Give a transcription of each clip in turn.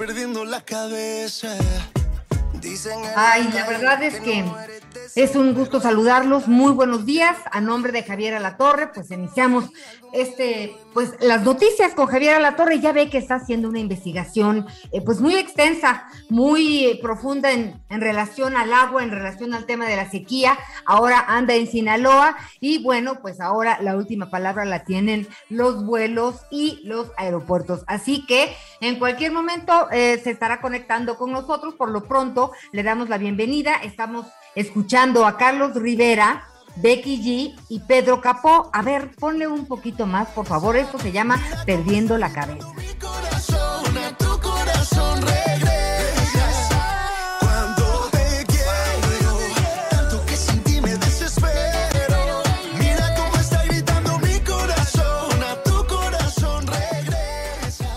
Perdiendo la cabeza. Dicen en Ay, la verdad es que es un gusto saludarlos. Muy buenos días. A nombre de Javier Alatorre, pues iniciamos este, pues las noticias con Javier Alatorre. Ya ve que está haciendo una investigación, eh, pues muy extensa, muy profunda en, en relación al agua, en relación al tema de la sequía. Ahora anda en Sinaloa y bueno, pues ahora la última palabra la tienen los vuelos y los aeropuertos. Así que en cualquier momento eh, se estará conectando con nosotros. Por lo pronto, le damos la bienvenida. Estamos escuchando a Carlos Rivera, Becky G y Pedro Capó. A ver, ponle un poquito más, por favor. Esto se llama Perdiendo la cabeza.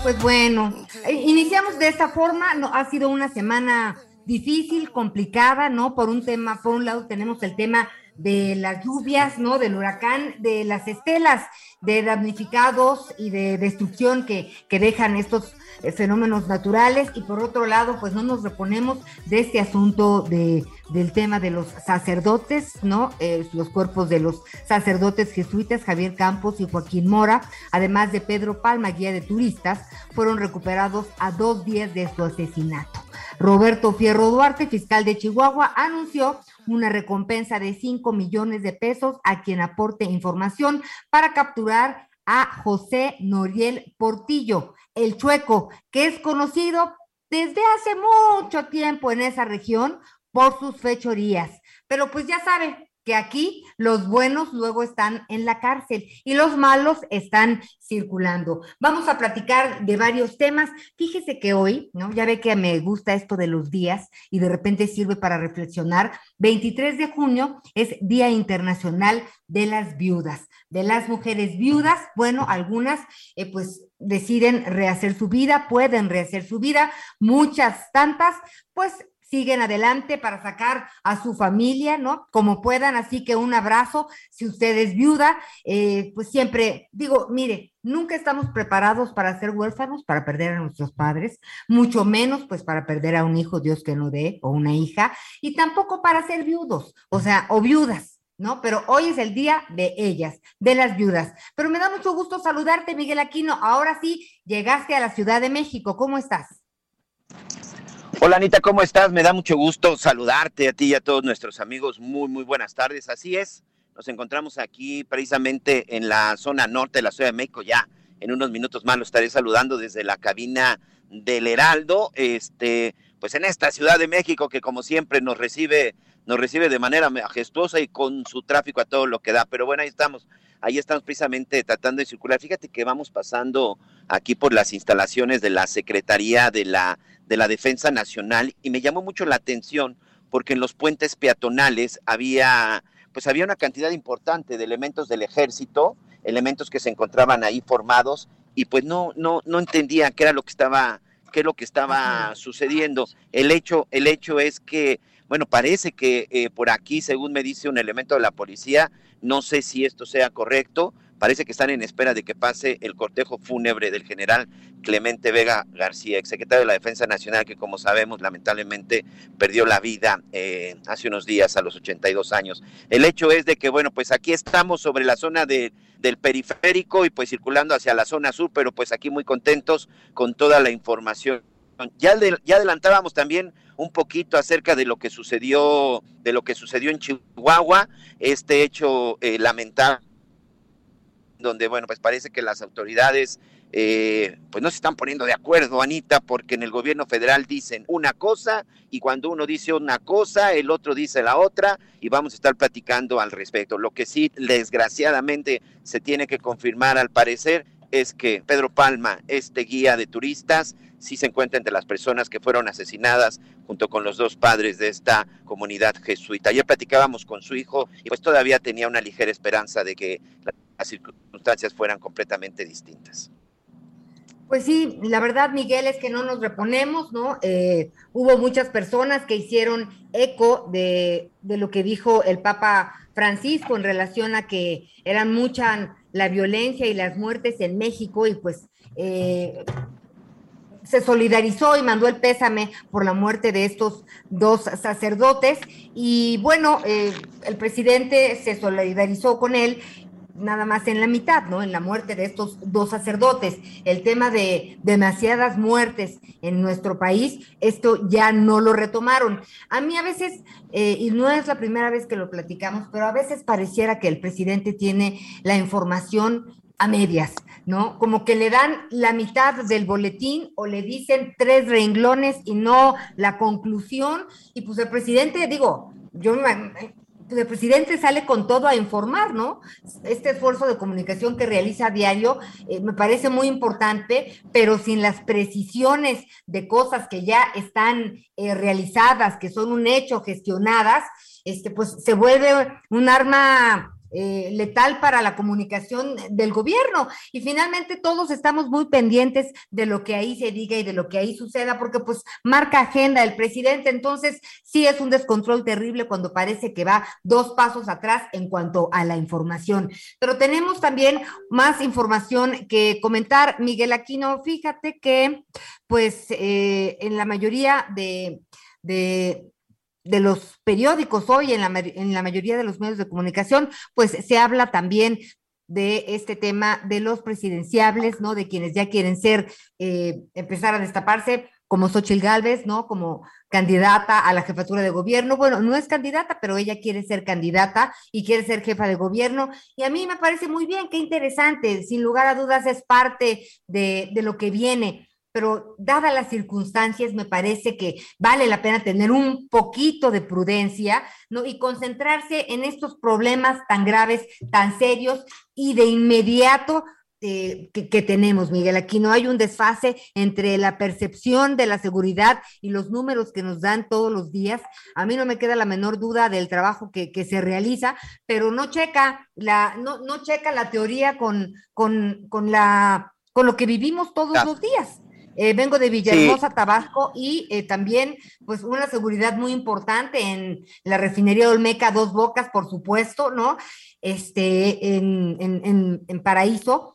Pues bueno, eh, iniciamos de esta forma. No, ha sido una semana difícil, complicada, ¿no? Por un tema, por un lado tenemos el tema de las lluvias, ¿no? Del huracán, de las estelas, de damnificados y de destrucción que, que dejan estos eh, fenómenos naturales. Y por otro lado, pues no nos reponemos de este asunto de, del tema de los sacerdotes, ¿no? Eh, los cuerpos de los sacerdotes jesuitas, Javier Campos y Joaquín Mora, además de Pedro Palma, guía de turistas, fueron recuperados a dos días de su asesinato. Roberto Fierro Duarte, fiscal de Chihuahua, anunció una recompensa de 5 millones de pesos a quien aporte información para capturar a José Noriel Portillo, el chueco, que es conocido desde hace mucho tiempo en esa región por sus fechorías. Pero pues ya sabe que aquí los buenos luego están en la cárcel y los malos están circulando. Vamos a platicar de varios temas. Fíjese que hoy, ¿no? Ya ve que me gusta esto de los días y de repente sirve para reflexionar. 23 de junio es Día Internacional de las Viudas, de las mujeres viudas. Bueno, algunas eh, pues deciden rehacer su vida, pueden rehacer su vida, muchas tantas, pues siguen adelante para sacar a su familia, ¿no? Como puedan, así que un abrazo, si usted es viuda, eh, pues siempre digo, mire, nunca estamos preparados para ser huérfanos, para perder a nuestros padres, mucho menos pues para perder a un hijo, Dios que no dé, o una hija, y tampoco para ser viudos, o sea, o viudas. ¿No? Pero hoy es el día de ellas, de las viudas. Pero me da mucho gusto saludarte, Miguel Aquino. Ahora sí, llegaste a la Ciudad de México. ¿Cómo estás? Hola Anita, ¿cómo estás? Me da mucho gusto saludarte a ti y a todos nuestros amigos. Muy, muy buenas tardes. Así es, nos encontramos aquí precisamente en la zona norte de la Ciudad de México. Ya en unos minutos más lo estaré saludando desde la cabina del Heraldo. Este, pues en esta Ciudad de México que como siempre nos recibe, nos recibe de manera majestuosa y con su tráfico a todo lo que da. Pero bueno, ahí estamos. Ahí estamos precisamente tratando de circular. Fíjate que vamos pasando aquí por las instalaciones de la Secretaría de la de la Defensa Nacional y me llamó mucho la atención porque en los puentes peatonales había pues había una cantidad importante de elementos del ejército, elementos que se encontraban ahí formados y pues no no no entendía qué era lo que estaba qué es lo que estaba sucediendo. El hecho el hecho es que bueno, parece que eh, por aquí, según me dice un elemento de la policía, no sé si esto sea correcto, parece que están en espera de que pase el cortejo fúnebre del general Clemente Vega García, exsecretario de la Defensa Nacional, que como sabemos lamentablemente perdió la vida eh, hace unos días a los 82 años. El hecho es de que, bueno, pues aquí estamos sobre la zona de, del periférico y pues circulando hacia la zona sur, pero pues aquí muy contentos con toda la información. Ya, ya adelantábamos también un poquito acerca de lo que sucedió, de lo que sucedió en Chihuahua, este hecho eh, lamentable donde, bueno, pues parece que las autoridades eh, pues no se están poniendo de acuerdo, Anita, porque en el gobierno federal dicen una cosa y cuando uno dice una cosa, el otro dice la otra y vamos a estar platicando al respecto. Lo que sí, desgraciadamente, se tiene que confirmar al parecer es que Pedro Palma, este guía de turistas, sí se encuentra entre las personas que fueron asesinadas junto con los dos padres de esta comunidad jesuita. Ayer platicábamos con su hijo y pues todavía tenía una ligera esperanza de que las circunstancias fueran completamente distintas. Pues sí, la verdad, Miguel, es que no nos reponemos, ¿no? Eh, hubo muchas personas que hicieron eco de, lo que dijo el Papa Francisco en relación a que eran mucha la violencia y las muertes en México y pues eh, se solidarizó y mandó el pésame por la muerte de estos dos sacerdotes y bueno, eh, el presidente se solidarizó con él nada más en la mitad, ¿no? En la muerte de estos dos sacerdotes. El tema de demasiadas muertes en nuestro país, esto ya no lo retomaron. A mí a veces, eh, y no es la primera vez que lo platicamos, pero a veces pareciera que el presidente tiene la información a medias, ¿no? Como que le dan la mitad del boletín o le dicen tres renglones y no la conclusión. Y pues el presidente, digo, yo pues el presidente sale con todo a informar, ¿no? Este esfuerzo de comunicación que realiza a diario eh, me parece muy importante, pero sin las precisiones de cosas que ya están eh, realizadas, que son un hecho, gestionadas, este, pues se vuelve un arma eh, letal para la comunicación del gobierno. Y finalmente todos estamos muy pendientes de lo que ahí se diga y de lo que ahí suceda, porque pues marca agenda el presidente. Entonces sí es un descontrol terrible cuando parece que va dos pasos atrás en cuanto a la información. Pero tenemos también más información que comentar. Miguel Aquino, fíjate que pues eh, en la mayoría de... de de los periódicos hoy, en la, en la mayoría de los medios de comunicación, pues se habla también de este tema de los presidenciables, ¿no? De quienes ya quieren ser, eh, empezar a destaparse, como Xochitl Gálvez, ¿no? Como candidata a la jefatura de gobierno. Bueno, no es candidata, pero ella quiere ser candidata y quiere ser jefa de gobierno. Y a mí me parece muy bien, qué interesante. Sin lugar a dudas es parte de, de lo que viene pero dadas las circunstancias, me parece que vale la pena tener un poquito de prudencia, ¿no? Y concentrarse en estos problemas tan graves, tan serios y de inmediato eh, que, que, tenemos, Miguel. Aquí no hay un desfase entre la percepción de la seguridad y los números que nos dan todos los días. A mí no me queda la menor duda del trabajo que, que se realiza, pero no checa la, no, no checa la teoría con, con, con, la, con lo que vivimos todos los días. Eh, vengo de Villahermosa, sí. Tabasco, y eh, también, pues, una seguridad muy importante en la refinería Olmeca, Dos Bocas, por supuesto, ¿no? Este, en, en, en, en Paraíso.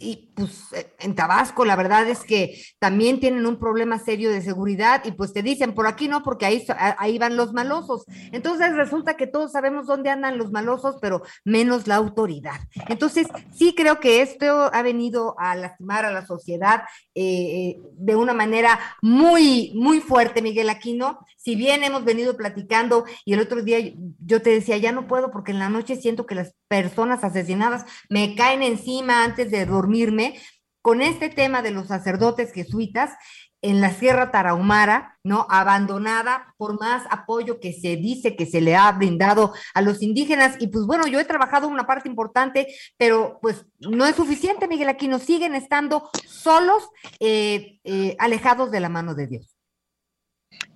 Y pues en Tabasco la verdad es que también tienen un problema serio de seguridad y pues te dicen por aquí no, porque ahí, ahí van los malosos. Entonces resulta que todos sabemos dónde andan los malosos, pero menos la autoridad. Entonces sí creo que esto ha venido a lastimar a la sociedad eh, de una manera muy, muy fuerte, Miguel Aquino. Si bien hemos venido platicando y el otro día yo te decía, ya no puedo porque en la noche siento que las personas asesinadas me caen encima antes de dormirme, con este tema de los sacerdotes jesuitas en la Sierra Tarahumara, ¿no? Abandonada por más apoyo que se dice que se le ha brindado a los indígenas. Y pues bueno, yo he trabajado una parte importante, pero pues no es suficiente, Miguel Aquino. Siguen estando solos, eh, eh, alejados de la mano de Dios.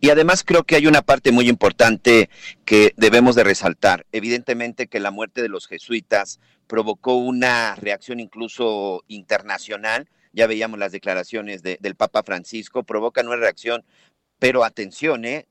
Y además creo que hay una parte muy importante que debemos de resaltar. Evidentemente que la muerte de los jesuitas provocó una reacción incluso internacional. Ya veíamos las declaraciones de, del Papa Francisco, provocan una reacción, pero atención, ¿eh?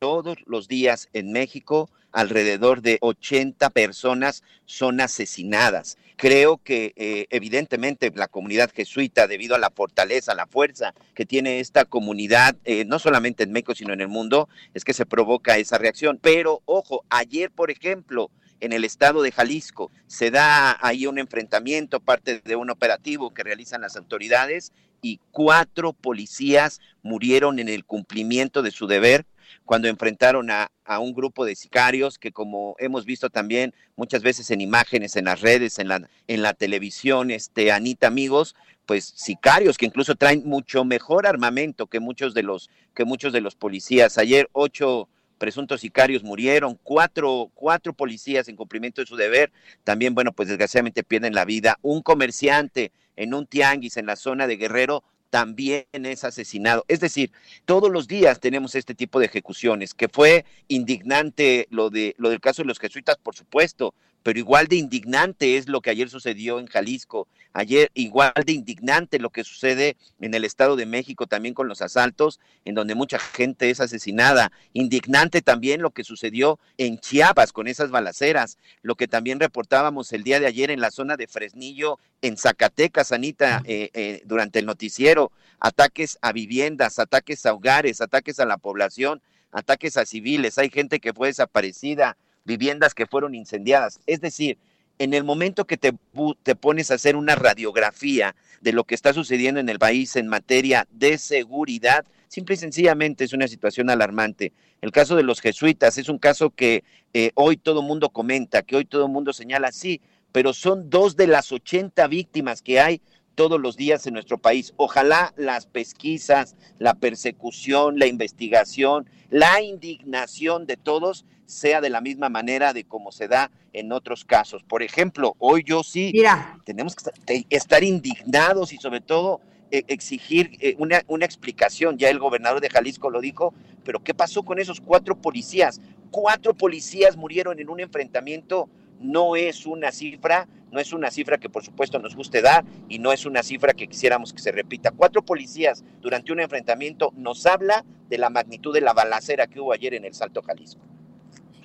todos los días en México alrededor de 80 personas son asesinadas. creo que eh, evidentemente la comunidad jesuita, debido a la fortaleza, la fuerza que tiene esta comunidad, eh, no solamente en México, sino en el mundo, es que se provoca esa reacción. Pero, ojo, ayer, por ejemplo, en el estado de Jalisco. Se da ahí un enfrentamiento, parte de un operativo que realizan las autoridades y cuatro policías murieron en el cumplimiento de su deber cuando enfrentaron a, a, un grupo de sicarios que como hemos visto también muchas veces en imágenes, en las redes, en la, en la televisión, este, Anita, amigos, pues sicarios que incluso traen mucho mejor armamento que muchos de los, que muchos de los policías. Ayer ocho presuntos sicarios murieron, cuatro, cuatro policías en cumplimiento de su deber, también, bueno, pues desgraciadamente pierden la vida. Un comerciante en un tianguis en la zona de Guerrero también es asesinado. Es decir, todos los días tenemos este tipo de ejecuciones, que fue indignante lo, de, lo del caso de los jesuitas, por supuesto, pero igual de indignante es lo que ayer sucedió en Jalisco, ayer igual de indignante lo que sucede en el Estado de México también con los asaltos, en donde mucha gente es asesinada, indignante también lo que sucedió en Chiapas con esas balaceras, lo que también reportábamos el día de ayer en la zona de Fresnillo, en Zacatecas, Anita, eh, eh, durante el noticiero, ataques a viviendas, ataques a hogares, ataques a la población, ataques a civiles, hay gente que fue desaparecida, viviendas que fueron incendiadas. Es decir, en el momento que te, te, pones a hacer una radiografía de lo que está sucediendo en el país en materia de seguridad, simple y sencillamente es una situación alarmante. El caso de los jesuitas es un caso que eh, hoy todo mundo comenta, que hoy todo mundo señala, sí, pero son dos de las 80 víctimas que hay todos los días en nuestro país. Ojalá las pesquisas, la persecución, la investigación, la indignación de todos sea de la misma manera de como se da en otros casos. Por ejemplo, hoy yo sí Mira. tenemos que estar indignados y sobre todo eh, exigir eh, una, una explicación. Ya el gobernador de Jalisco lo dijo, pero ¿qué pasó con esos cuatro policías? Cuatro policías murieron en un enfrentamiento no es una cifra, no es una cifra que por supuesto nos guste dar y no es una cifra que quisiéramos que se repita. Cuatro policías durante un enfrentamiento nos habla de la magnitud de la balacera que hubo ayer en el Salto Jalisco.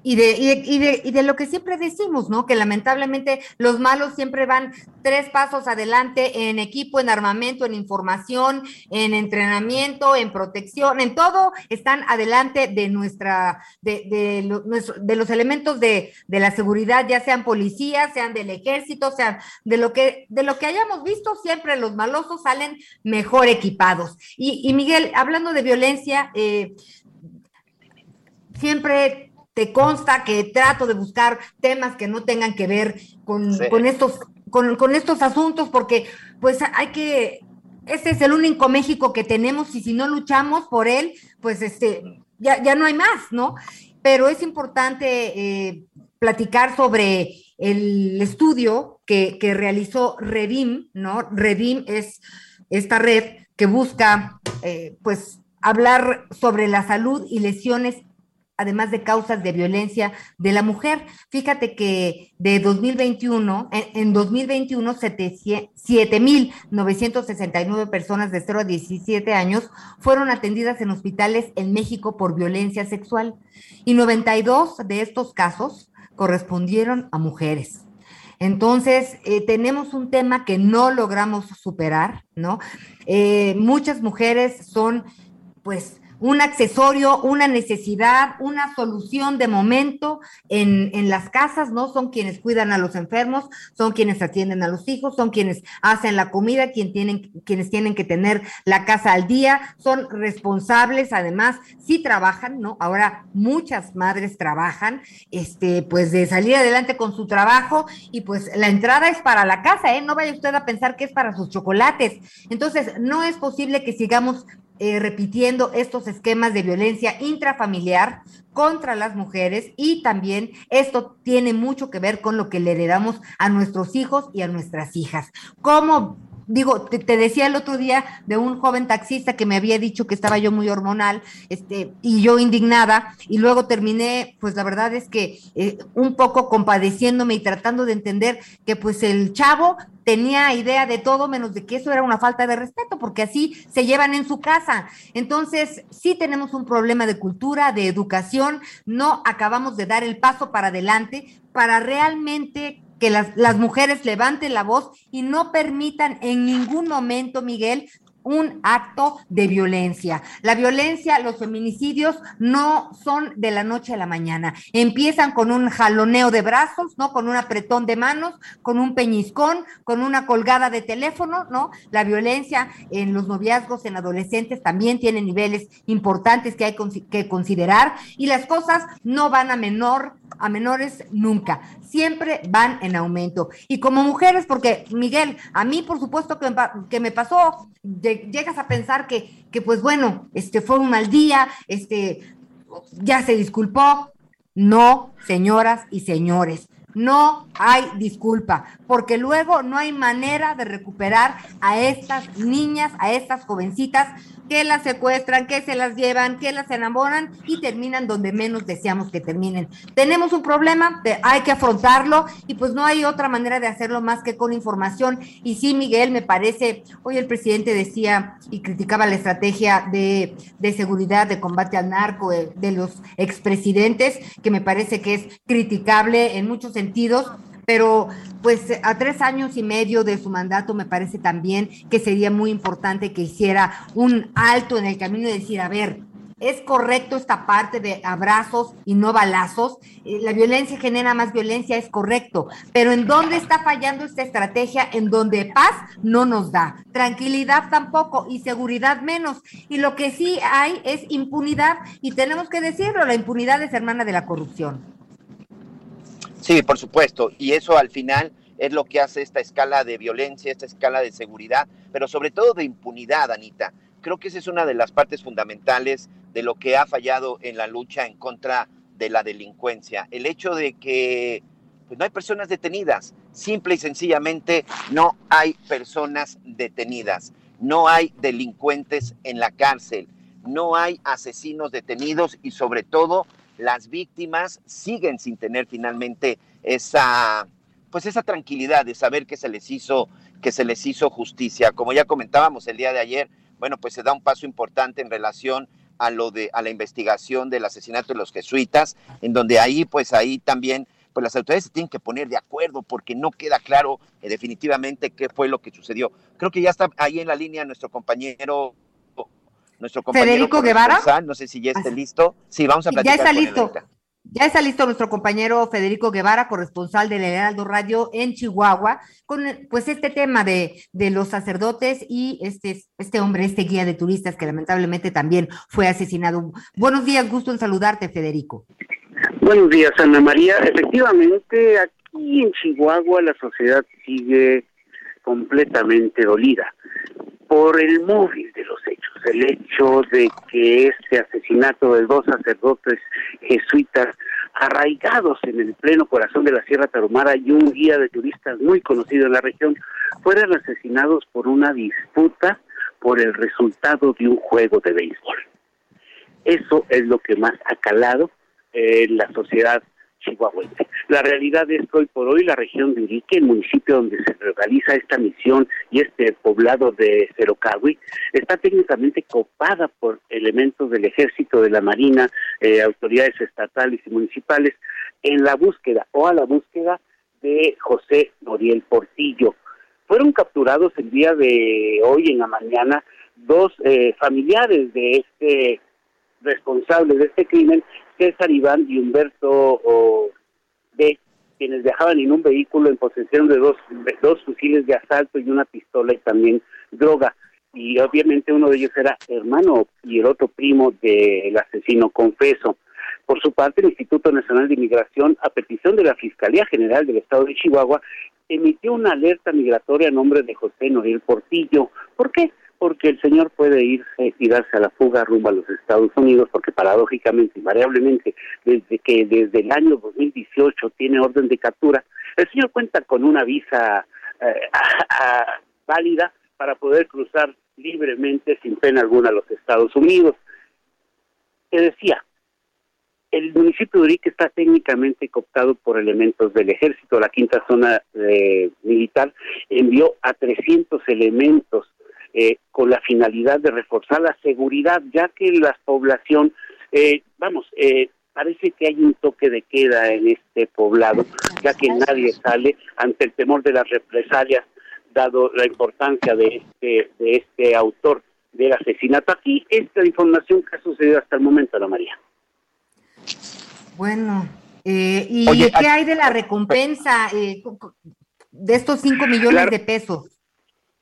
Y de, y, de, y, de, y de lo que siempre decimos, ¿no? Que lamentablemente los malos siempre van tres pasos adelante en equipo, en armamento, en información, en entrenamiento, en protección, en todo, están adelante de nuestra, de, de, lo, de los elementos de, de, la seguridad, ya sean policías, sean del ejército, sean de lo que, de lo que hayamos visto, siempre los malosos salen mejor equipados. Y, y Miguel, hablando de violencia, eh, siempre te consta que trato de buscar temas que no tengan que ver con, sí. con estos, con, con, estos asuntos, porque pues hay que, este es el único México que tenemos y si no luchamos por él, pues este, ya, ya no hay más, ¿no? Pero es importante eh, platicar sobre el estudio que, que realizó Redim, ¿no? Redim es esta red que busca, eh, pues, hablar sobre la salud y lesiones además de causas de violencia de la mujer. Fíjate que de 2021, en, en 2021, 7.969 personas de 0 a 17 años fueron atendidas en hospitales en México por violencia sexual y 92 de estos casos correspondieron a mujeres. Entonces, eh, tenemos un tema que no logramos superar, ¿no? Eh, muchas mujeres son, pues, un accesorio, una necesidad, una solución de momento en, en, las casas, ¿no? Son quienes cuidan a los enfermos, son quienes atienden a los hijos, son quienes hacen la comida, tienen, quienes tienen que tener la casa al día, son responsables, además, sí trabajan, ¿no? Ahora muchas madres trabajan, este, pues de salir adelante con su trabajo y pues la entrada es para la casa, ¿eh? No vaya usted a pensar que es para sus chocolates. Entonces, no es posible que sigamos eh, repitiendo estos esquemas de violencia intrafamiliar contra las mujeres y también esto tiene mucho que ver con lo que le heredamos a nuestros hijos y a nuestras hijas. ¿Cómo digo, te, decía el otro día de un joven taxista que me había dicho que estaba yo muy hormonal, este, y yo indignada, y luego terminé, pues la verdad es que eh, un poco compadeciéndome y tratando de entender que pues el chavo tenía idea de todo menos de que eso era una falta de respeto, porque así se llevan en su casa. Entonces, sí tenemos un problema de cultura, de educación, no acabamos de dar el paso para adelante para realmente que las, las mujeres levanten la voz y no permitan en ningún momento, Miguel, un acto de violencia. La violencia, los feminicidios no son de la noche a la mañana. Empiezan con un jaloneo de brazos, ¿no? Con un apretón de manos, con un peñiscón, con una colgada de teléfono, ¿no? La violencia en los noviazgos en adolescentes también tiene niveles importantes que hay que considerar y las cosas no van a menor a menores nunca, siempre van en aumento. Y como mujeres, porque Miguel, a mí por supuesto que que me pasó, lle- llegas a pensar que, que pues bueno, este fue un mal día, este ya se disculpó. No, señoras y señores, no hay disculpa, porque luego no hay manera de recuperar a estas niñas, a estas jovencitas que las secuestran, que se las llevan, que las enamoran y terminan donde menos deseamos que terminen. Tenemos un problema, hay que afrontarlo y pues no hay otra manera de hacerlo más que con información. Y sí, Miguel, me parece, hoy el presidente decía y criticaba la estrategia de, de seguridad, de combate al narco eh, de los expresidentes, que me parece que es criticable en muchos sentidos, pero pues a tres años y medio de su mandato me parece también que sería muy importante que hiciera un alto en el camino y decir, a ver, es correcto esta parte de abrazos y no balazos. Eh, La violencia genera más violencia, es correcto. Pero ¿en dónde está fallando esta estrategia? En donde paz no nos da, tranquilidad tampoco y seguridad menos. Y lo que sí hay es impunidad y tenemos que decirlo, la impunidad es hermana de la corrupción. Sí, por supuesto. Y eso al final es lo que hace esta escala de violencia, esta escala de seguridad, pero sobre todo de impunidad, Anita. Creo que esa es una de las partes fundamentales de lo que ha fallado en la lucha en contra de la delincuencia. El hecho de que pues, no hay personas detenidas. Simple y sencillamente no hay personas detenidas. No hay delincuentes en la cárcel. No hay asesinos detenidos y sobre todo las víctimas siguen sin tener finalmente esa pues esa tranquilidad de saber que se les hizo que se les hizo justicia. Como ya comentábamos el día de ayer, bueno, pues se da un paso importante en relación a lo de a la investigación del asesinato de los jesuitas, en donde ahí pues ahí también pues las autoridades se tienen que poner de acuerdo porque no queda claro eh, definitivamente qué fue lo que sucedió. Creo que ya está ahí en la línea nuestro compañero nuestro compañero Federico Guevara. No sé si ya esté listo. Sí, vamos a Ya platicar está con él listo. ahorita. Ya está listo nuestro compañero Federico Guevara, corresponsal del Heraldo Radio en Chihuahua, con pues este tema de, de los sacerdotes y este, este hombre, este guía de turistas que lamentablemente también fue asesinado. Buenos días, gusto en saludarte, Federico. Buenos días, Ana María. Efectivamente, aquí en Chihuahua la sociedad sigue completamente dolida por el móvil de los hechos, el hecho de que este asesinato de dos sacerdotes jesuitas arraigados en el pleno corazón de la Sierra Tarahumara y un guía de turistas muy conocido en la región fueran asesinados por una disputa por el resultado de un juego de béisbol. Eso es lo que más ha calado en la sociedad chihuahuense. La realidad es que hoy por hoy la región de Urique, el municipio donde se realiza esta misión y este poblado de Cerocahui, está técnicamente copada por elementos del ejército, de la marina, eh, autoridades estatales y municipales en la búsqueda o a la búsqueda de José Noriel Portillo. Fueron capturados el día de hoy en la mañana dos eh, familiares de este responsable de este crimen, César Iván y Humberto B, quienes viajaban en un vehículo en posesión de dos, dos fusiles de asalto y una pistola y también droga. Y obviamente uno de ellos era hermano y el otro primo del asesino confeso. Por su parte, el Instituto Nacional de Inmigración, a petición de la Fiscalía General del Estado de Chihuahua, emitió una alerta migratoria a nombre de José Noriel Portillo. ¿Por qué? Porque el señor puede irse y darse a la fuga rumbo a los Estados Unidos, porque paradójicamente, invariablemente, desde que desde el año 2018 tiene orden de captura, el señor cuenta con una visa eh, válida para poder cruzar libremente, sin pena alguna, a los Estados Unidos. Te decía, el municipio de Urique está técnicamente cooptado por elementos del ejército. La quinta zona eh, militar envió a 300 elementos eh, con la finalidad de reforzar la seguridad, ya que la población, eh, vamos, eh, parece que hay un toque de queda en este poblado, ya que nadie sale ante el temor de las represalias, dado la importancia de este, de este autor del asesinato. Aquí esta información que ha sucedido hasta el momento, Ana María. Bueno, eh, ¿y Oye, qué hay de la recompensa eh, de estos 5 millones Claro. de pesos?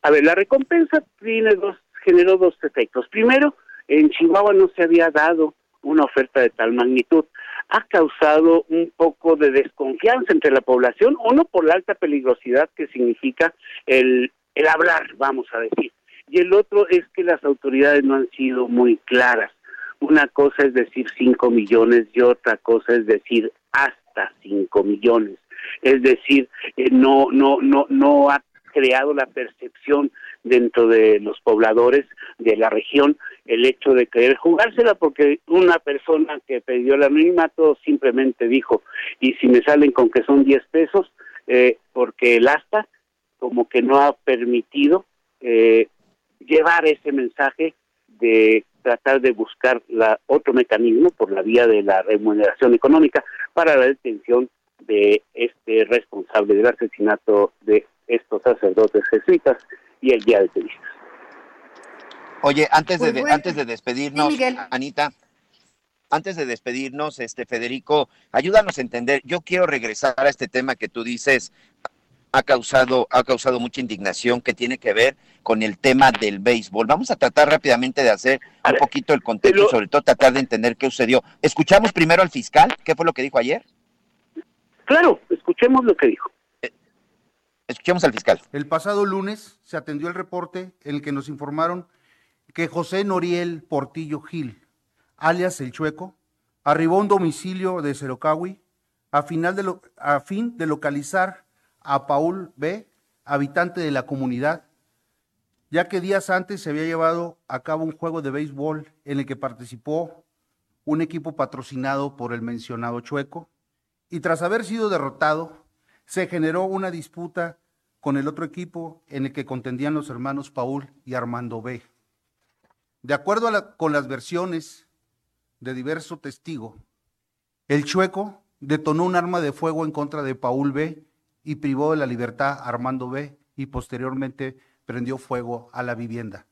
A ver, la recompensa tiene dos, generó dos efectos. Primero, en Chihuahua no se había dado una oferta de tal magnitud. Ha causado un poco de desconfianza entre la población, uno por la alta peligrosidad que significa el, el hablar, vamos a decir. Y el otro es que las autoridades no han sido muy claras. Una cosa es decir 5 millones y otra cosa es decir hasta 5 millones. Es decir, eh, no, no, no, no ha creado la percepción dentro de los pobladores de la región el hecho de querer jugársela porque una persona que pidió el anonimato simplemente dijo y si me salen con que son 10 pesos eh, porque el asta como que no ha permitido eh, llevar ese mensaje de tratar de buscar la, otro mecanismo por la vía de la remuneración económica para la detención de este responsable del asesinato de estos sacerdotes jesuitas y el guía de turistas. Oye, antes de, Pues bueno. antes de despedirnos, Sí. Anita, antes de despedirnos, este Federico, ayúdanos a entender. Yo quiero regresar a este tema que tú dices ha causado ha causado mucha indignación que tiene que ver con el tema del béisbol. Vamos a tratar rápidamente de hacer A un ver, poquito el contexto y sobre todo tratar de entender qué sucedió. Escuchamos primero al fiscal, ¿qué fue lo que dijo ayer? Claro, escuchemos lo que dijo. Escuchemos al fiscal. El pasado lunes se atendió el reporte en el que nos informaron que José Noriel Portillo Gil, alias El Chueco, arribó a un domicilio de Cerocahui a, a fin de localizar a Paul B., habitante de la comunidad, ya que días antes se había llevado a cabo un juego de béisbol en el que participó un equipo patrocinado por el mencionado Chueco, y tras haber sido derrotado, se generó una disputa con el otro equipo en el que contendían los hermanos Paul y Armando B. De acuerdo a la- con las versiones de diverso testigo, el chueco detonó un arma de fuego en contra de Paul B y privó de la libertad a Armando B y posteriormente prendió fuego a la vivienda.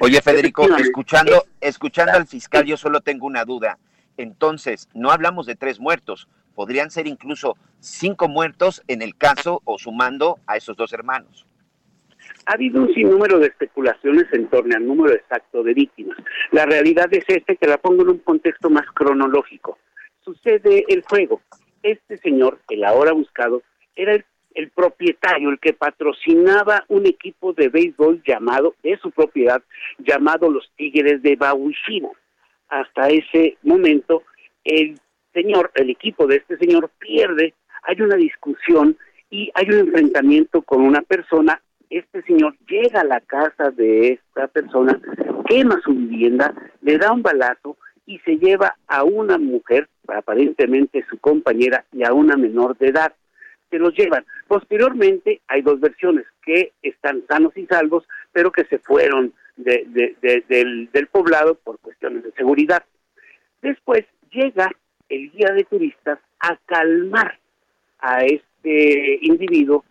Oye, Federico, escuchando, escuchando al fiscal, yo solo tengo una duda. Entonces, no hablamos de tres muertos, podrían ser incluso cinco muertos en el caso o sumando a esos dos hermanos. Ha habido un sinnúmero de especulaciones en torno al número exacto de víctimas. La realidad es este, que la pongo en un contexto más cronológico. Sucede el juego. Este señor, el ahora buscado, era el, propietario, el que patrocinaba un equipo de béisbol llamado, de su propiedad, llamado los Tigres de Bauchina. Hasta ese momento, el señor, el equipo de este señor pierde, hay una discusión y hay un enfrentamiento con una persona. Este señor llega a la casa de esta persona, quema su vivienda, le da un balazo y se lleva a una mujer, aparentemente su compañera, y a una menor de edad. Se los llevan. Posteriormente hay dos versiones que están sanos y salvos, pero que se fueron de- de- de- del, del poblado por cuestiones de seguridad. Después llega el guía de turistas a calmar a este individuo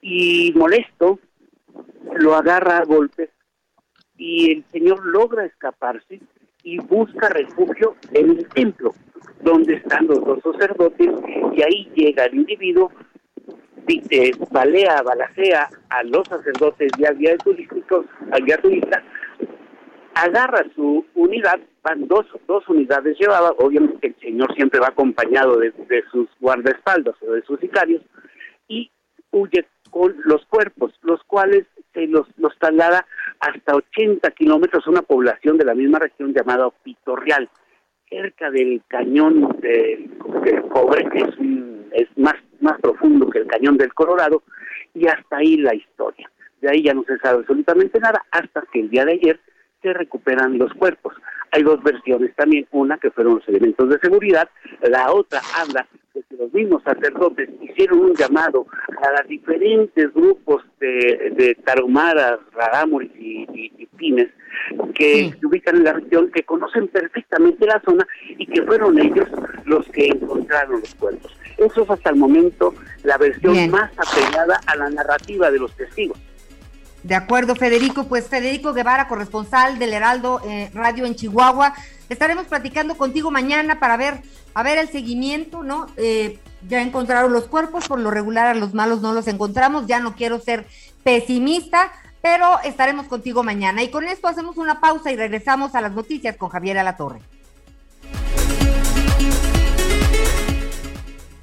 y molesto lo agarra a golpes y el señor logra escaparse y busca refugio en el templo donde están los dos sacerdotes y ahí llega el individuo di- balea, balacea a los sacerdotes y al guía de turísticos, al guía turista, agarra su unidad, van dos, dos unidades llevaba, obviamente el señor siempre va acompañado de, de sus guardaespaldas o de sus sicarios, y huye con los cuerpos, los cuales se los, los traslada hasta 80 kilómetros a una población de la misma región llamada Pitorreal, cerca del cañón de, del cobre, que es, es más, más profundo que el cañón del Colorado, y hasta ahí la historia. De ahí ya no se sabe absolutamente nada, hasta que el día de ayer se recuperan los cuerpos. Hay dos versiones también, una que fueron los elementos de seguridad, la otra habla de que los mismos sacerdotes hicieron un llamado a los diferentes grupos de, de tarumaras, rarámuris y, y, y pines que se ubican en la región, que conocen perfectamente la zona y que fueron ellos los que encontraron los cuerpos. Eso es hasta el momento la versión Bien. más apegada a la narrativa de los testigos. De acuerdo, Federico. Pues Federico Guevara, corresponsal del Heraldo eh, Radio en Chihuahua. Estaremos platicando contigo mañana para ver, a ver el seguimiento, ¿no? Eh, ya encontraron los cuerpos, por lo regular a los malos no los encontramos. Ya no quiero ser pesimista, pero estaremos contigo mañana. Y con esto hacemos una pausa y regresamos a las noticias con Javier Alatorre.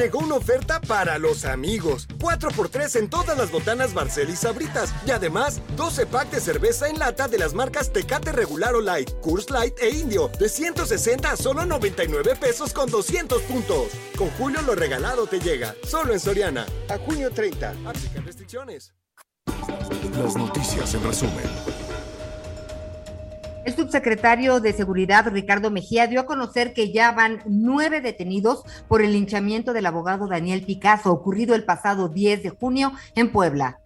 Llegó una oferta para los amigos. 4x3 en todas las botanas Barcel y Sabritas. Y además, 12 pack de cerveza en lata de las marcas Tecate Regular o Light, Coors Light e Indio. De 160 a solo 99 pesos con 200 puntos. Con Julio lo regalado te llega. Solo en Soriana. A junio 30. Aplican restricciones. Las noticias en resumen. El subsecretario de Seguridad, Ricardo Mejía, dio a conocer que ya van nueve detenidos por el linchamiento del abogado Daniel Picasso, ocurrido el pasado 10 de junio en Puebla.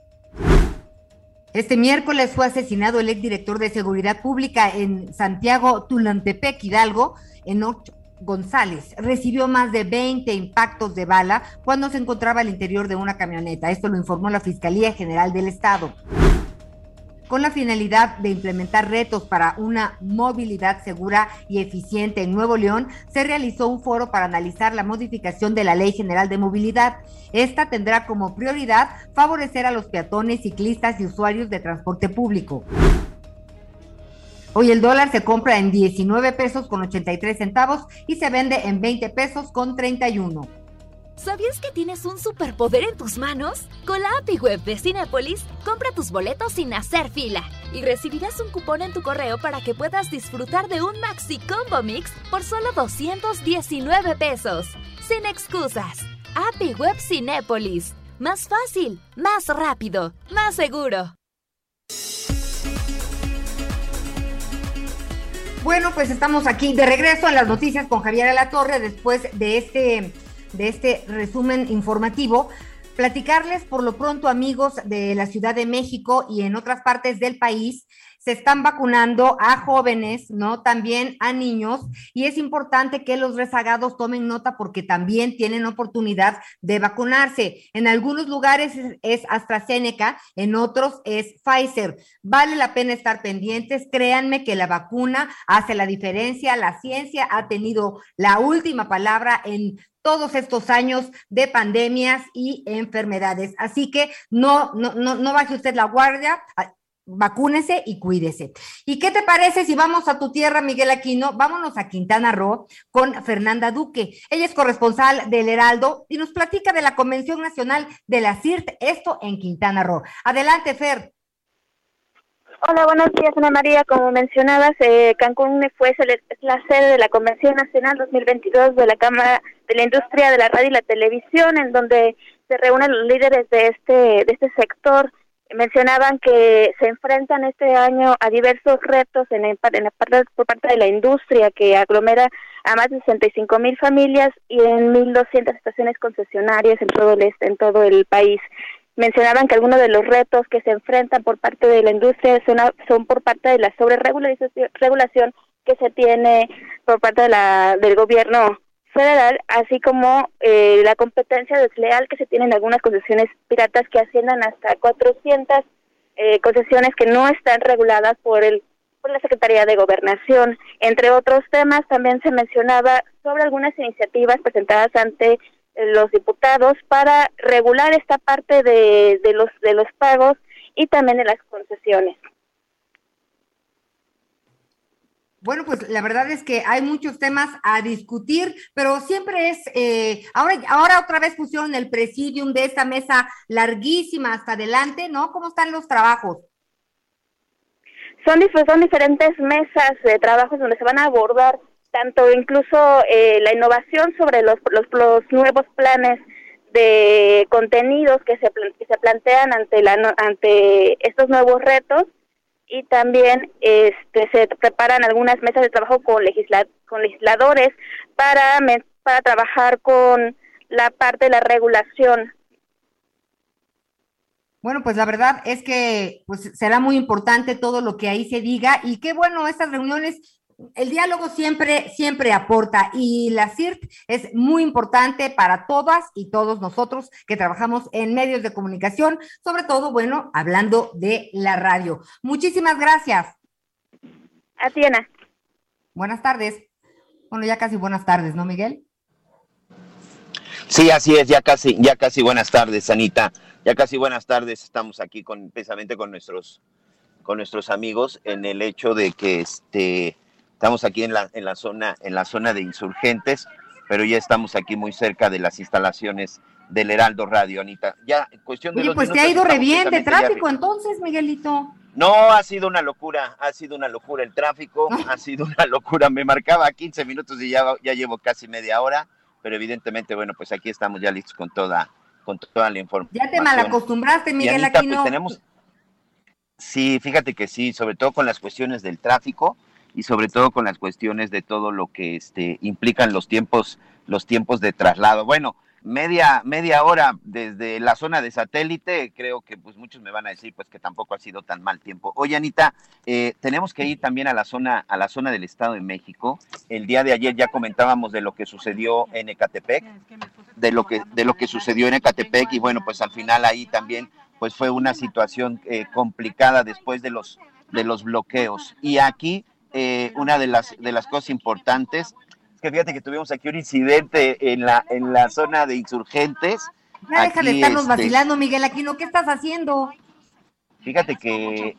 Este miércoles fue asesinado el exdirector de Seguridad Pública en Santiago Tulantepec, Hidalgo, Enoch González. Recibió más de 20 impactos de bala cuando se encontraba al interior de una camioneta. Esto lo informó la Fiscalía General del Estado con la finalidad de implementar retos para una movilidad segura y eficiente en Nuevo León, se realizó un foro para analizar la modificación de la Ley General de Movilidad. Esta tendrá como prioridad favorecer a los peatones, ciclistas y usuarios de transporte público. Hoy el dólar se compra en 19 pesos con 83 centavos y se vende en 20 pesos con 31. ¿Sabías que tienes un superpoder en tus manos? Con la API Web de Cinépolis, compra tus boletos sin hacer fila y recibirás un cupón en tu correo para que puedas disfrutar de un Maxi Combo Mix por solo 219 pesos. Sin excusas. API Web Cinépolis. Más fácil, más rápido, más seguro. Bueno, pues estamos aquí de regreso en las noticias con Javier Alatorre después de este, de este resumen informativo. Platicarles por lo pronto, amigos de la Ciudad de México y en otras partes del país, se están vacunando a jóvenes, ¿no? También a niños y es importante que los rezagados tomen nota porque también tienen oportunidad de vacunarse. En algunos lugares es, AstraZeneca, en otros es Pfizer. Vale la pena estar pendientes, créanme que la vacuna hace la diferencia, la ciencia ha tenido la última palabra en todos estos años de pandemias y enfermedades. Así que no, no, no, no baje usted la guardia, vacúnese y cuídese. ¿Y qué te parece si vamos a tu tierra, Miguel Aquino? Vámonos a Quintana Roo con Fernanda Duque. Ella es corresponsal del Heraldo y nos platica de la Convención Nacional de la CIRT, esto en Quintana Roo. Adelante, Fer. Hola, buenos días, Ana María. Como mencionabas, eh, Cancún fue la sede de la Convención Nacional 2022 de la Cámara de la Industria de la Radio y la Televisión, en donde se reúnen los líderes de este de este sector. Mencionaban que se enfrentan este año a diversos retos en, la parte, por parte de la industria que aglomera a más de 65 mil familias y en 1.200 estaciones concesionarias en todo el este, en todo el país. Mencionaban que algunos de los retos que se enfrentan por parte de la industria son, son por parte de la sobreregulación que se tiene por parte de la, del gobierno federal, así como eh, la competencia desleal que se tiene en algunas concesiones piratas que asciendan hasta 400 eh, concesiones que no están reguladas por el por la Secretaría de Gobernación. Entre otros temas, también se mencionaba sobre algunas iniciativas presentadas ante los diputados para regular esta parte de, de los de los pagos y también de las concesiones. Bueno, pues la verdad es que hay muchos temas a discutir, pero siempre es, eh, ahora, ahora otra vez pusieron el presidium de esta mesa larguísima hasta adelante, ¿no? ¿Cómo están los trabajos? Son, son diferentes mesas de trabajos donde se van a abordar tanto incluso eh, la innovación sobre los, los, los nuevos planes de contenidos que se, que se plantean ante, la, ante estos nuevos retos y también este, se preparan algunas mesas de trabajo con, con legisladores para, para trabajar con la parte de la regulación Bueno, pues la verdad es que pues será muy importante todo lo que ahí se diga y qué bueno estas reuniones. El diálogo siempre, siempre aporta y la CIRT es muy importante para todas y todos nosotros que trabajamos en medios de comunicación, sobre todo, bueno, hablando de la radio. Muchísimas gracias. A ti, Ana. Buenas tardes. Bueno, ya casi buenas tardes, ¿no, Miguel? Sí, así es, ya casi, ya casi buenas tardes, Anita. Ya casi buenas tardes. Estamos aquí con, precisamente con nuestros, con nuestros amigos en el hecho de que este, estamos aquí en la, en la zona, en la zona de insurgentes, pero ya estamos aquí muy cerca de las instalaciones del Heraldo Radio, Anita. Ya, cuestión de Oye, pues te ha ido re bien de tráfico entonces, Miguelito. No, ha sido una locura, ha sido una locura el tráfico, ha sido una locura. Me marcaba 15 minutos y ya, ya llevo casi media hora, pero evidentemente, bueno, pues aquí estamos ya listos con toda, con toda la información. Ya te malacostumbraste, Y, Miguel Aquino. pues tenemos, sí, fíjate que sí, sobre todo con las cuestiones del tráfico y sobre todo con las cuestiones de todo lo que este, implican los tiempos, los tiempos de traslado. Bueno, media, media hora desde la zona de satélite, creo que pues muchos me van a decir pues que tampoco ha sido tan mal tiempo. Oye, Anita, eh, tenemos que ir también a la zona, a la zona del Estado de México. El día de ayer ya comentábamos de lo que sucedió en Ecatepec, de lo que, de lo que sucedió en Ecatepec, y bueno, pues al final ahí también pues fue una situación eh, complicada después de los, de los bloqueos. Y aquí eh, una de las, de las cosas importantes es que fíjate que tuvimos aquí un incidente en la, en la zona de insurgentes. Ya deja de estarnos este, vacilando, Miguel Aquino. ¿Qué estás haciendo? Fíjate que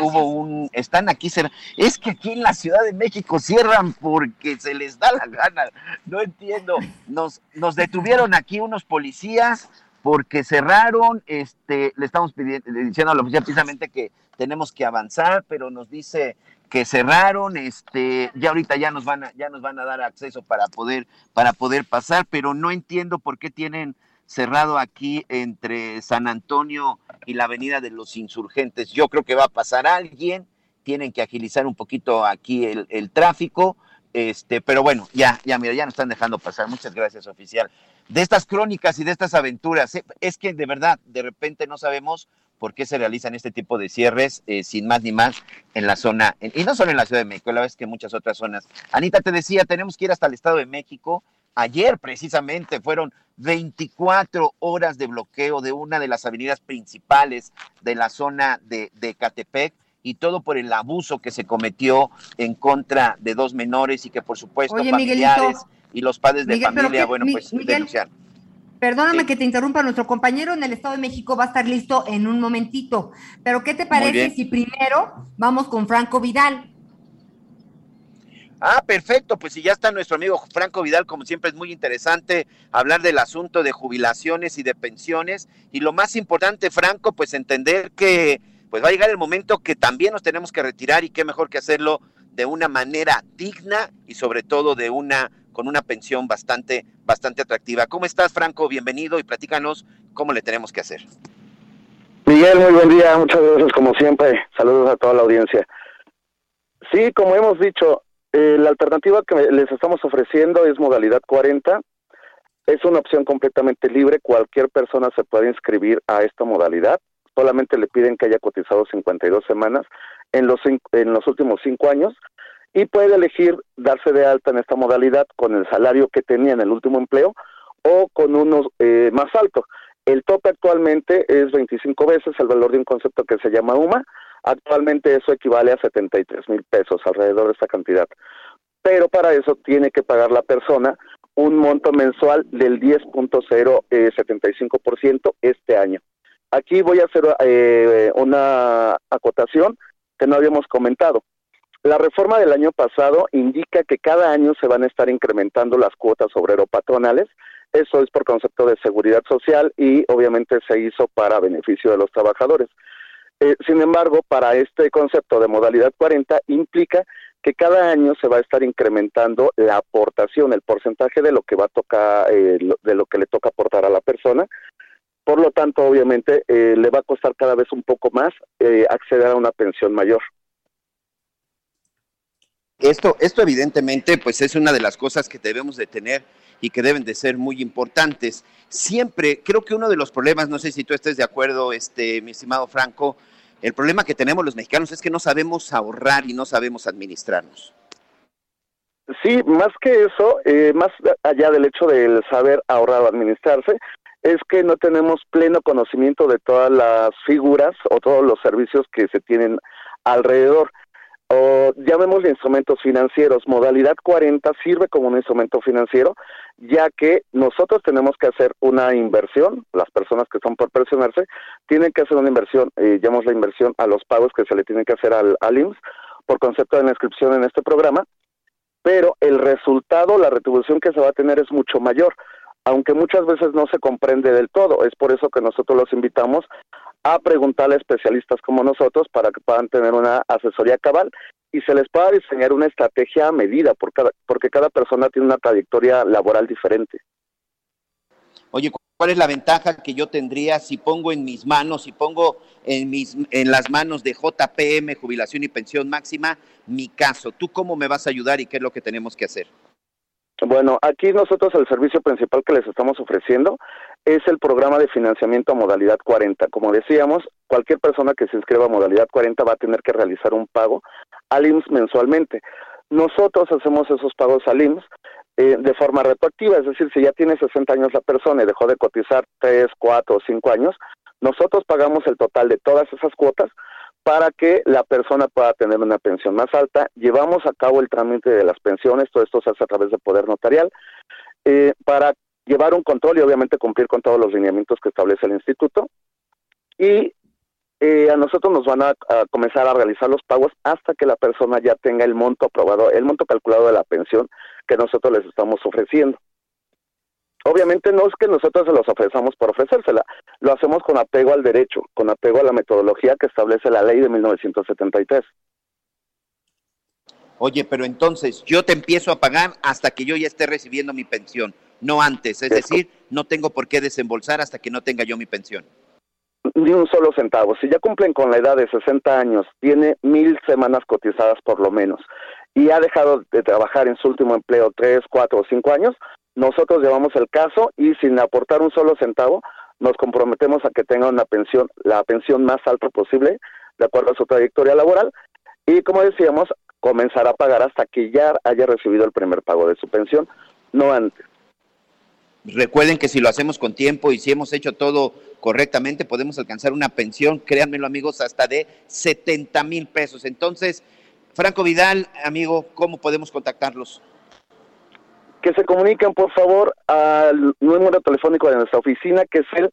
hubo un, están aquí, es que aquí en la Ciudad de México cierran porque se les da la gana, no entiendo, nos, nos detuvieron aquí unos policías porque cerraron, este, le estamos pidiendo, diciendo a la oficina precisamente que tenemos que avanzar, pero nos dice que cerraron, este, ya ahorita ya nos van a, ya nos van a dar acceso para poder, para poder pasar, pero no entiendo por qué tienen cerrado aquí entre San Antonio y la Avenida de los Insurgentes. Yo creo que va a pasar alguien, tienen que agilizar un poquito aquí el, el tráfico, este, pero bueno, ya, ya, mira, ya nos están dejando pasar. Muchas gracias, oficial. De estas crónicas y de estas aventuras, eh, es que de verdad, de repente no sabemos por qué se realizan este tipo de cierres, eh, sin más ni más, en la zona, y no solo en la Ciudad de México, la vez que en muchas otras zonas. Anita, te decía, tenemos que ir hasta el Estado de México. Ayer precisamente fueron 24 horas de bloqueo de una de las avenidas principales de la zona de, de Catepec y todo por el abuso que se cometió en contra de dos menores y que por supuesto Oye, familiares Miguelito. y los padres de Miguel, familia, bueno, pues Miguel, denunciaron. Perdóname que te interrumpa, nuestro compañero en el Estado de México va a estar listo en un momentito. Pero ¿qué te parece si primero vamos con Franco Vidal? Ah, perfecto, pues si ya está nuestro amigo Franco Vidal, como siempre es muy interesante hablar del asunto de jubilaciones y de pensiones. Y lo más importante, Franco, pues entender que pues va a llegar el momento que también nos tenemos que retirar y qué mejor que hacerlo de una manera digna y sobre todo de una con una pensión bastante bastante atractiva. ¿Cómo estás, Franco? Bienvenido y platícanos cómo le tenemos que hacer. Miguel, muy buen día, muchas gracias como siempre. Saludos a toda la audiencia. Sí, como hemos dicho, eh, la alternativa que les estamos ofreciendo es modalidad 40. Es una opción completamente libre, cualquier persona se puede inscribir a esta modalidad. Solamente le piden que haya cotizado 52 semanas en los, en los últimos cinco años y puede elegir darse de alta en esta modalidad con el salario que tenía en el último empleo o con uno eh, más alto. El tope actualmente es 25 veces el valor de un concepto que se llama UMA. Actualmente eso equivale a 73 mil pesos, alrededor de esta cantidad. Pero para eso tiene que pagar la persona un monto mensual del 10.075% este año. Aquí voy a hacer eh, una acotación que no habíamos comentado. La reforma del año pasado indica que cada año se van a estar incrementando las cuotas obrero-patronales. Eso es por concepto de seguridad social y obviamente se hizo para beneficio de los trabajadores. Eh, sin embargo, para este concepto de modalidad 40 implica que cada año se va a estar incrementando la aportación, el porcentaje de lo que va a tocar, eh, de lo que le toca aportar a la persona. Por lo tanto, obviamente, eh, le va a costar cada vez un poco más eh, acceder a una pensión mayor. Esto, esto evidentemente, pues es una de las cosas que debemos de tener y que deben de ser muy importantes. Siempre, creo que uno de los problemas, no sé si tú estés de acuerdo, este, mi estimado Franco, el problema que tenemos los mexicanos es que no sabemos ahorrar y no sabemos administrarnos. Sí, más que eso, eh, más allá del hecho del saber ahorrar o administrarse, es que no tenemos pleno conocimiento de todas las figuras o todos los servicios que se tienen alrededor. O llamémosle instrumentos financieros. Modalidad 40 sirve como un instrumento financiero, ya que nosotros tenemos que hacer una inversión, las personas que están por pensionarse tienen que hacer una inversión, eh, llamamos la inversión a los pagos que se le tienen que hacer al, al IMSS por concepto de la inscripción en este programa, pero el resultado, la retribución que se va a tener es mucho mayor, aunque muchas veces no se comprende del todo. Es por eso que nosotros los invitamos a preguntarle a especialistas como nosotros para que puedan tener una asesoría cabal y se les pueda diseñar una estrategia a medida, por cada- porque cada persona tiene una trayectoria laboral diferente. Oye, ¿cuál es la ventaja que yo tendría si pongo en mis manos, si pongo en, mis, en las manos de JPM, Jubilación y Pensión Máxima, mi caso? ¿Tú cómo me vas a ayudar y qué es lo que tenemos que hacer? Bueno, aquí nosotros el servicio principal que les estamos ofreciendo es el programa de financiamiento a modalidad 40. Como decíamos, cualquier persona que se inscriba a modalidad 40 va a tener que realizar un pago al IMSS mensualmente. Nosotros hacemos esos pagos al IMSS eh, de forma retroactiva, es decir, si ya tiene 60 años la persona y dejó de cotizar 3, 4 o 5 años, nosotros pagamos el total de todas esas cuotas para que la persona pueda tener una pensión más alta. Llevamos a cabo el trámite de las pensiones, todo esto se hace a través de poder notarial, eh, para llevar un control y obviamente cumplir con todos los lineamientos que establece el instituto. Y eh, a nosotros nos van a comenzar a realizar los pagos hasta que la persona ya tenga el monto aprobado, el monto calculado de la pensión que nosotros les estamos ofreciendo. Obviamente no es que nosotros se los ofrezamos por ofrecérsela, lo hacemos con apego al derecho, con apego a la metodología que establece la ley de 1973. Oye, pero entonces yo te empiezo a pagar hasta que yo ya esté recibiendo mi pensión, no antes. Es decir, no tengo por qué desembolsar hasta que no tenga yo mi pensión. Ni un solo centavo. Si ya cumplen con la edad de 60 años, tiene mil semanas cotizadas por lo menos, y ha dejado de trabajar en su último empleo tres, cuatro o cinco años, nosotros llevamos el caso y sin aportar un solo centavo, nos comprometemos a que tenga una pensión, la pensión más alta posible, de acuerdo a su trayectoria laboral, y como decíamos, comenzar a pagar hasta que ya haya recibido el primer pago de su pensión, no antes. Recuerden que si lo hacemos con tiempo y si hemos hecho todo correctamente, podemos alcanzar una pensión, créanmelo amigos, hasta de 70 mil pesos. Entonces, Franco Vidal, amigo, ¿cómo podemos contactarlos? que se comuniquen por favor al número telefónico de nuestra oficina que es el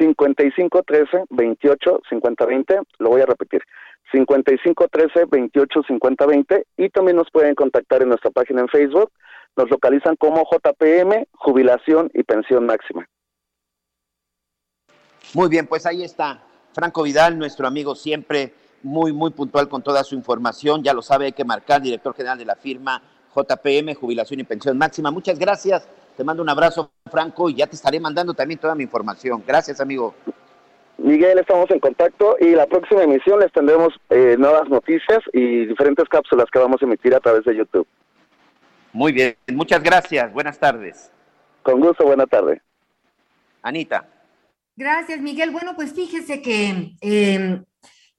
5513 28 50 20, lo voy a repetir, 5513 28 50 20 y también nos pueden contactar en nuestra página en Facebook, nos localizan como JPM, Jubilación y Pensión Máxima. Muy bien, pues ahí está. Franco Vidal, nuestro amigo siempre muy, muy puntual con toda su información. Ya lo sabe, hay que marcar, director general de la firma JPM, Jubilación y Pensión Máxima. Muchas gracias. Te mando un abrazo, Franco, y ya te estaré mandando también toda mi información. Gracias, amigo. Miguel, estamos en contacto y la próxima emisión les tendremos eh, nuevas noticias y diferentes cápsulas que vamos a emitir a través de YouTube. Muy bien, muchas gracias. Buenas tardes. Con gusto, buena tarde. Anita. Gracias, Miguel. Bueno, pues fíjese que eh,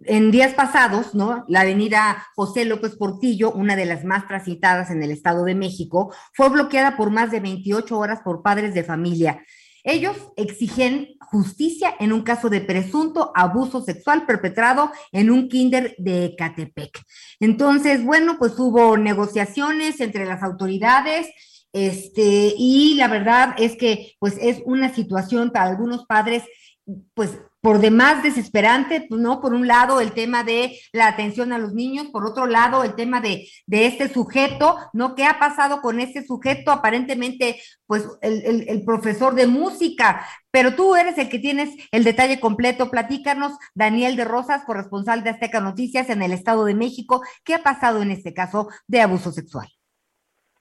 en días pasados, ¿no? La avenida José López Portillo, una de las más transitadas en el Estado de México, fue bloqueada por más de 28 horas por padres de familia. Ellos exigen justicia en un caso de presunto abuso sexual perpetrado en un kinder de Catepec. Entonces, bueno, pues hubo negociaciones entre las autoridades Este, y la verdad es que pues es una situación para algunos padres pues por demás desesperante, pues, ¿no? Por un lado, el tema de la atención a los niños, por otro lado, el tema de, de este sujeto, ¿no? ¿Qué ha pasado con este sujeto? Aparentemente, pues el, el- el profesor de música, pero tú eres el que tienes el detalle completo. Platícanos, Daniel de Rosas, corresponsal de Azteca Noticias en el Estado de México, ¿qué ha pasado en este caso de abuso sexual?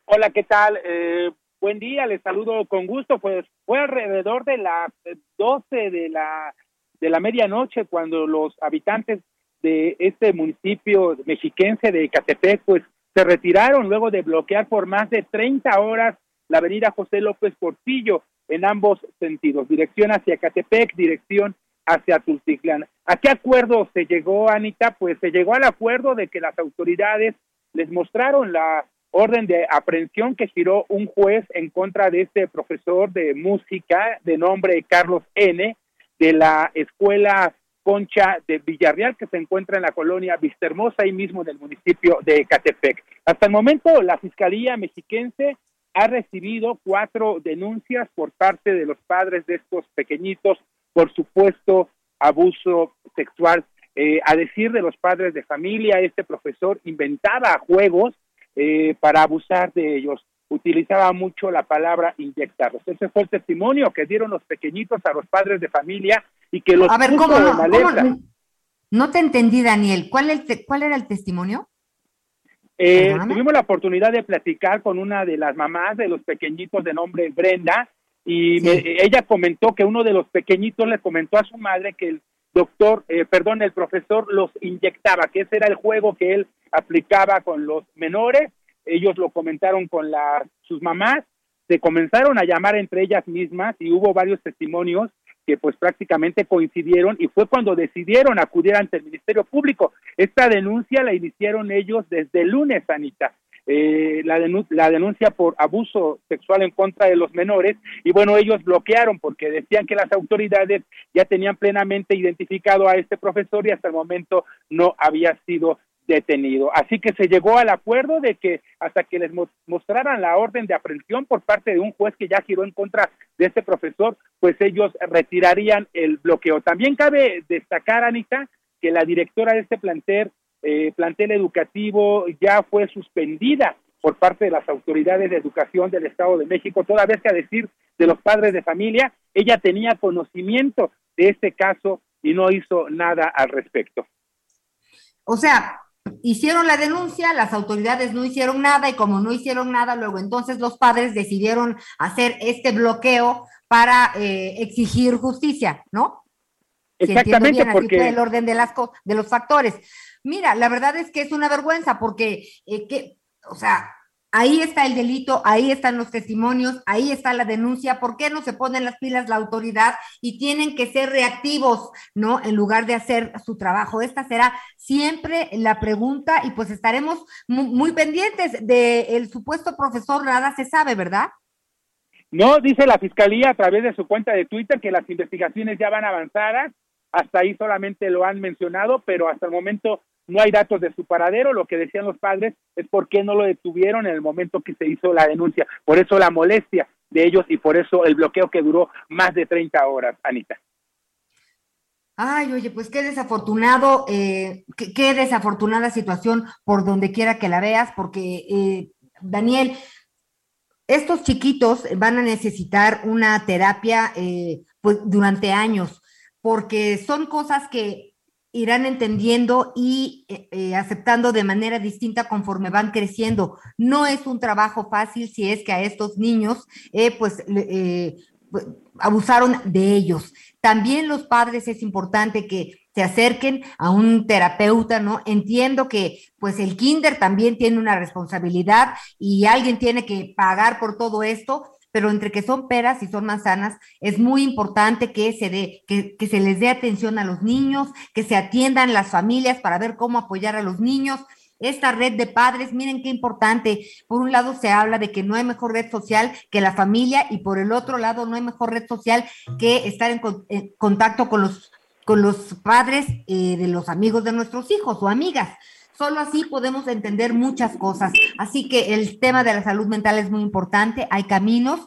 Hola, ¿qué tal? Eh, buen día, les saludo con gusto. Pues fue alrededor de las eh, 12 de la, de la medianoche cuando los habitantes de este municipio mexiquense de Ecatepec pues se retiraron luego de bloquear por más de 30 horas la avenida José López Portillo en ambos sentidos, dirección hacia Ecatepec, dirección hacia Tultitlán. ¿A qué acuerdo se llegó, Anita? Pues se llegó al acuerdo de que las autoridades les mostraron la orden de aprehensión que giró un juez en contra de este profesor de música de nombre Carlos N. de la escuela Concha de Villarreal que se encuentra en la colonia Vistahermosa ahí mismo en el municipio de Ecatepec. Hasta el momento la Fiscalía Mexiquense ha recibido cuatro denuncias por parte de los padres de estos pequeñitos por supuesto abuso sexual. Eh, a decir de los padres de familia, este profesor inventaba juegos eh, para abusar de ellos. Utilizaba mucho la palabra inyectarlos. Ese fue el testimonio que dieron los pequeñitos a los padres de familia y que los A ver, ¿cómo no? la ¿Cómo letra. no? Te entendí, Daniel. ¿Cuál, el te- ¿Cuál era el testimonio? Eh, tuvimos la oportunidad de platicar con una de las mamás de los pequeñitos de nombre Brenda y me- ella comentó que uno de los pequeñitos le comentó a su madre que el doctor, eh, perdón, el profesor los inyectaba, que ese era el juego que él aplicaba con los menores. Ellos lo comentaron con la- sus mamás, se comenzaron a llamar entre ellas mismas y hubo varios testimonios que pues prácticamente coincidieron y fue cuando decidieron acudir ante el Ministerio Público. Esta denuncia la iniciaron ellos desde el lunes, Anita. Eh, la, la denuncia por abuso sexual en contra de los menores y bueno, ellos bloquearon porque decían que las autoridades ya tenían plenamente identificado a este profesor y hasta el momento no había sido detenido. Así que se llegó al acuerdo de que hasta que les mo- mostraran la orden de aprehensión por parte de un juez que ya giró en contra de este profesor, pues ellos retirarían el bloqueo. También cabe destacar, Anita, que la directora de este plantel, eh, plantel educativo ya fue suspendida por parte de las autoridades de educación del Estado de México, toda vez que a decir de los padres de familia, ella tenía conocimiento de este caso y no hizo nada al respecto. O sea, hicieron la denuncia, las autoridades no hicieron nada y como no hicieron nada, luego entonces los padres decidieron hacer este bloqueo para eh, exigir justicia, ¿no? Si Exactamente, bien, porque- fue el orden de, las de los factores. Mira, la verdad es que es una vergüenza porque, eh, que, o sea, ahí está el delito, ahí están los testimonios, ahí está la denuncia. ¿Por qué no se ponen las pilas la autoridad y tienen que ser reactivos, ¿no? En lugar de hacer su trabajo. Esta será siempre la pregunta y pues estaremos mu- muy, pendientes del supuesto profesor, nada se sabe, ¿verdad? No, dice la fiscalía a través de su cuenta de Twitter que las investigaciones ya van avanzadas, hasta ahí solamente lo han mencionado, pero hasta el momento no hay datos de su paradero. Lo que decían los padres es por qué no lo detuvieron en el momento que se hizo la denuncia. Por eso la molestia de ellos y por eso el bloqueo que duró más de 30 horas, Anita. Ay, oye, pues qué desafortunado, eh, qué, desafortunada situación por donde quiera que la veas, porque eh, Daniel, estos chiquitos van a necesitar una terapia eh, pues, durante años, porque son cosas que irán entendiendo y eh, eh, aceptando de manera distinta conforme van creciendo. No es un trabajo fácil si es que a estos niños, eh, pues, pues, abusaron de ellos. También los padres es importante que se acerquen a un terapeuta, ¿no? Entiendo que pues el kinder también tiene una responsabilidad y alguien tiene que pagar por todo esto, pero entre que son peras y son manzanas, es muy importante que se dé, que, se les dé atención a los niños, que se atiendan las familias para ver cómo apoyar a los niños. Esta red de padres, miren qué importante. Por un lado se habla de que no hay mejor red social que la familia y por el otro lado no hay mejor red social que estar en contacto con los, con los padres eh, de los amigos de nuestros hijos o amigas. Solo así podemos entender muchas cosas. Así que el tema de la salud mental es muy importante, hay caminos.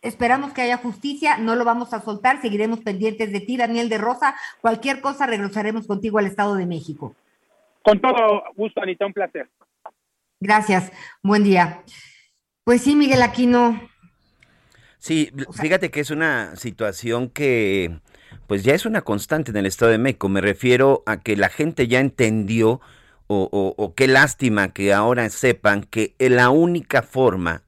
Esperamos que haya justicia, no lo vamos a soltar, seguiremos pendientes de ti, Daniel de Rosa. Cualquier cosa, regresaremos contigo al Estado de México. Con todo gusto, Anita, un placer. Gracias, buen día. Pues sí, Miguel Aquino. Sí, fíjate que es una situación que pues ya es una constante en el Estado de México. Me refiero a que la gente ya entendió o, o, qué lástima que ahora sepan que la única forma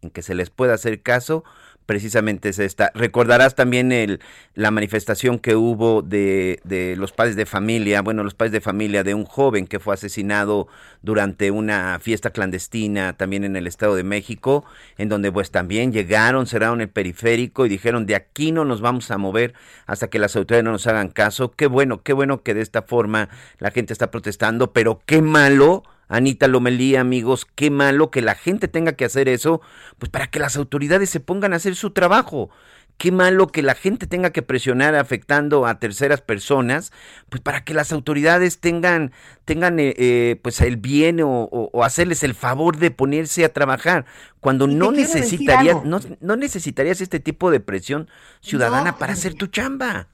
en que se les pueda hacer caso precisamente es esta. Recordarás también el, la manifestación que hubo de, de, los padres de familia, bueno, los padres de familia de un joven que fue asesinado durante una fiesta clandestina también en el Estado de México, en donde pues también llegaron, cerraron el periférico y dijeron de aquí no nos vamos a mover hasta que las autoridades no nos hagan caso. Qué bueno, qué bueno que de esta forma la gente está protestando, pero qué malo Anita Lomelí, amigos, qué malo que la gente tenga que hacer eso, pues para que las autoridades se pongan a hacer su trabajo. Qué malo que la gente tenga que presionar afectando a terceras personas, pues para que las autoridades tengan, tengan eh, eh, pues el bien o, o, o, hacerles el favor de ponerse a trabajar, cuando no necesitarías, no, no, necesitarías este tipo de presión ciudadana no, para hacer tu chamba.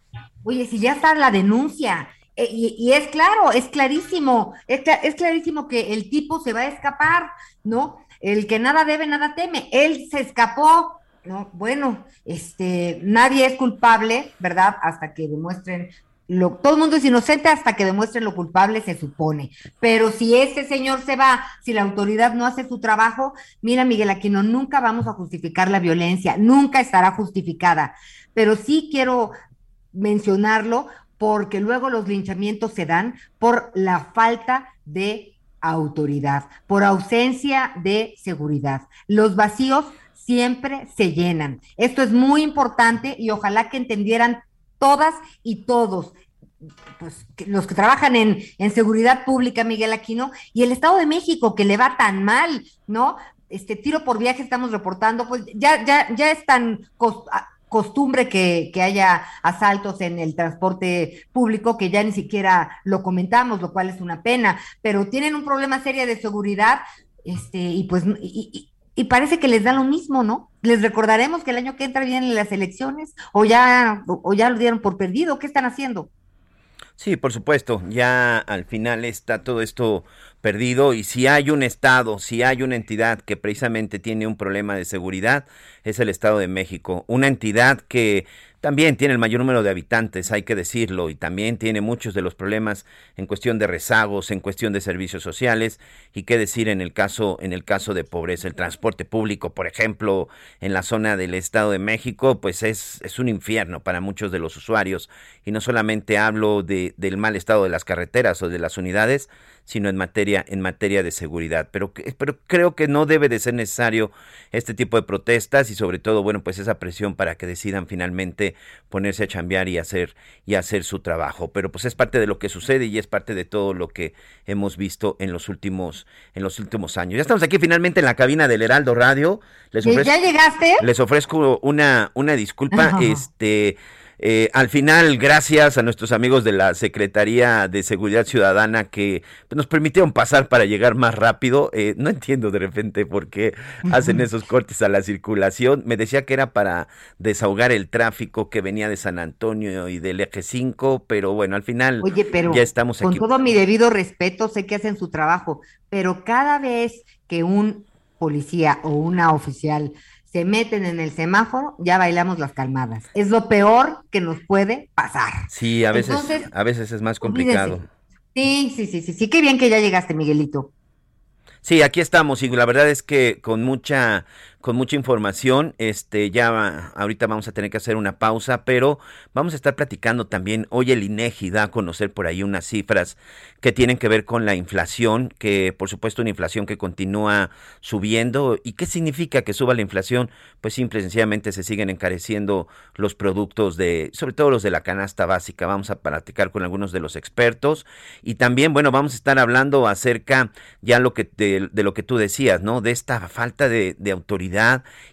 Oye, si ya está la denuncia, y, y, es claro, es clarísimo, es, es, clarísimo que el tipo se va a escapar, ¿no? El que nada debe, nada teme. Él se escapó, ¿no? Bueno, este, nadie es culpable, ¿verdad? Hasta que demuestren lo, todo el mundo es inocente hasta que demuestren lo culpable, se supone. Pero si ese señor se va, si la autoridad no hace su trabajo, mira, Miguel Aquino, nunca vamos a justificar la violencia, nunca estará justificada. Pero sí quiero mencionarlo porque luego los linchamientos se dan por la falta de autoridad, por ausencia de seguridad. Los vacíos siempre se llenan. Esto es muy importante y ojalá que entendieran todas y todos. Pues, los que trabajan en, en seguridad pública, Miguel Aquino, y el Estado de México, que le va tan mal, ¿no? Este tiro por viaje estamos reportando, pues ya, ya, ya es tan costumbre que, que, haya asaltos en el transporte público, que ya ni siquiera lo comentamos, lo cual es una pena, pero tienen un problema serio de seguridad, este, y pues, y, y, parece que les da lo mismo, ¿no? Les recordaremos que el año que entra vienen las elecciones, o ya, o ya lo dieron por perdido, ¿qué están haciendo? Sí, por supuesto, ya al final está todo esto perdido y si hay un Estado, si hay una entidad que precisamente tiene un problema de seguridad, es el Estado de México, una entidad que también tiene el mayor número de habitantes, hay que decirlo, y también tiene muchos de los problemas en cuestión de rezagos, en cuestión de servicios sociales, y qué decir en el caso, en el caso de pobreza. El transporte público, por ejemplo, en la zona del Estado de México, pues es, es un infierno para muchos de los usuarios. Y no solamente hablo de, del mal estado de las carreteras o de las unidades, sino en materia, en materia de seguridad. Pero, pero creo que no debe de ser necesario este tipo de protestas y sobre todo, bueno, pues esa presión para que decidan finalmente ponerse a chambear y hacer, y hacer su trabajo. Pero pues es parte de lo que sucede y es parte de todo lo que hemos visto en los últimos, en los últimos años. Ya estamos aquí finalmente en la cabina del Heraldo Radio. Les ofrezco, ¿Ya llegaste? Les ofrezco una, una disculpa. Ajá. Este eh, al final, gracias a nuestros amigos de la Secretaría de Seguridad Ciudadana que pues, nos permitieron pasar para llegar más rápido. Eh, no entiendo de repente por qué hacen esos cortes a la circulación. Me decía que era para desahogar el tráfico que venía de San Antonio y del eje 5, pero bueno, al final Oye, pero ya estamos con aquí. Con todo mi debido respeto, sé que hacen su trabajo, pero cada vez que un policía o una oficial se meten en el semáforo, ya bailamos las calmadas. Es lo peor que nos puede pasar. Sí, a veces, Entonces, a veces es más complicado. Sí, sí, sí, sí, sí, qué bien que ya llegaste, Miguelito. Sí, aquí estamos y la verdad es que con mucha con mucha información. Este, ya ahorita vamos a tener que hacer una pausa, pero vamos a estar platicando también. Hoy el INEGI da a conocer por ahí unas cifras que tienen que ver con la inflación, que por supuesto una inflación que continúa subiendo. ¿Y qué significa que suba la inflación? Pues simple y sencillamente se siguen encareciendo los productos de, sobre todo los de la canasta básica. Vamos a platicar con algunos de los expertos y también, bueno, vamos a estar hablando acerca ya lo que de, lo que tú decías, ¿no? De esta falta de autoridad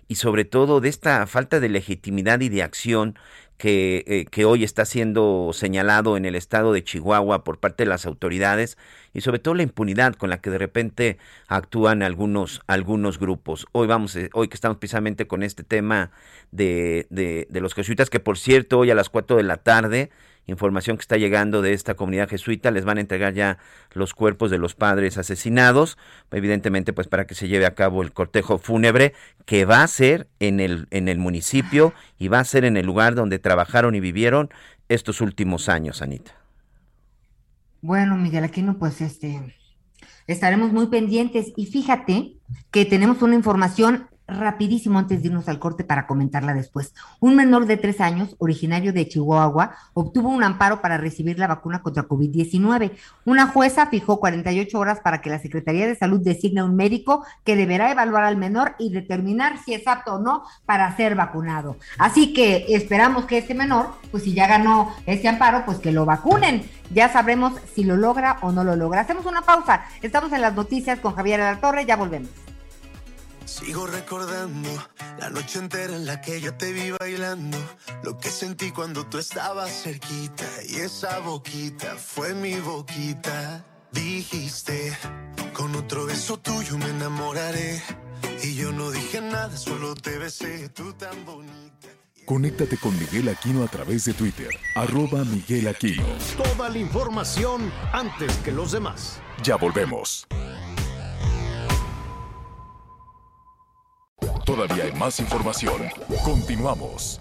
y sobre todo de esta falta de legitimidad y de acción que, eh, que, hoy está siendo señalado en el estado de Chihuahua por parte de las autoridades y sobre todo la impunidad con la que de repente actúan algunos, algunos grupos. Hoy vamos, eh, hoy que estamos precisamente con este tema de, de, de los jesuitas, que por cierto, hoy a las 4 de la tarde información que está llegando de esta comunidad jesuita, les van a entregar ya los cuerpos de los padres asesinados, evidentemente pues para que se lleve a cabo el cortejo fúnebre que va a ser en el en el municipio y va a ser en el lugar donde trabajaron y vivieron estos últimos años, Anita. Bueno, Miguel Aquino, pues este estaremos muy pendientes y fíjate que tenemos una información rapidísimo antes de irnos al corte para comentarla después. Un menor de tres años, originario de Chihuahua, obtuvo un amparo para recibir la vacuna contra COVID-19. Una jueza fijó 48 horas para que la Secretaría de Salud designe un médico que deberá evaluar al menor y determinar si es apto o no para ser vacunado. Así que esperamos que este menor, pues si ya ganó este amparo, pues que lo vacunen. Ya sabremos si lo logra o no lo logra. Hacemos una pausa. Estamos en las noticias con Javier de la Torre. Ya volvemos. Sigo recordando la noche entera en la que yo te vi bailando, lo que sentí cuando tú estabas cerquita y esa boquita fue mi boquita. Dijiste, con otro beso tuyo me enamoraré y yo no dije nada, solo te besé, tú tan bonita. Conéctate con Miguel Aquino a través de Twitter, arroba Miguel Aquino. Toda la información antes que los demás. Ya volvemos. Todavía hay más información. Continuamos.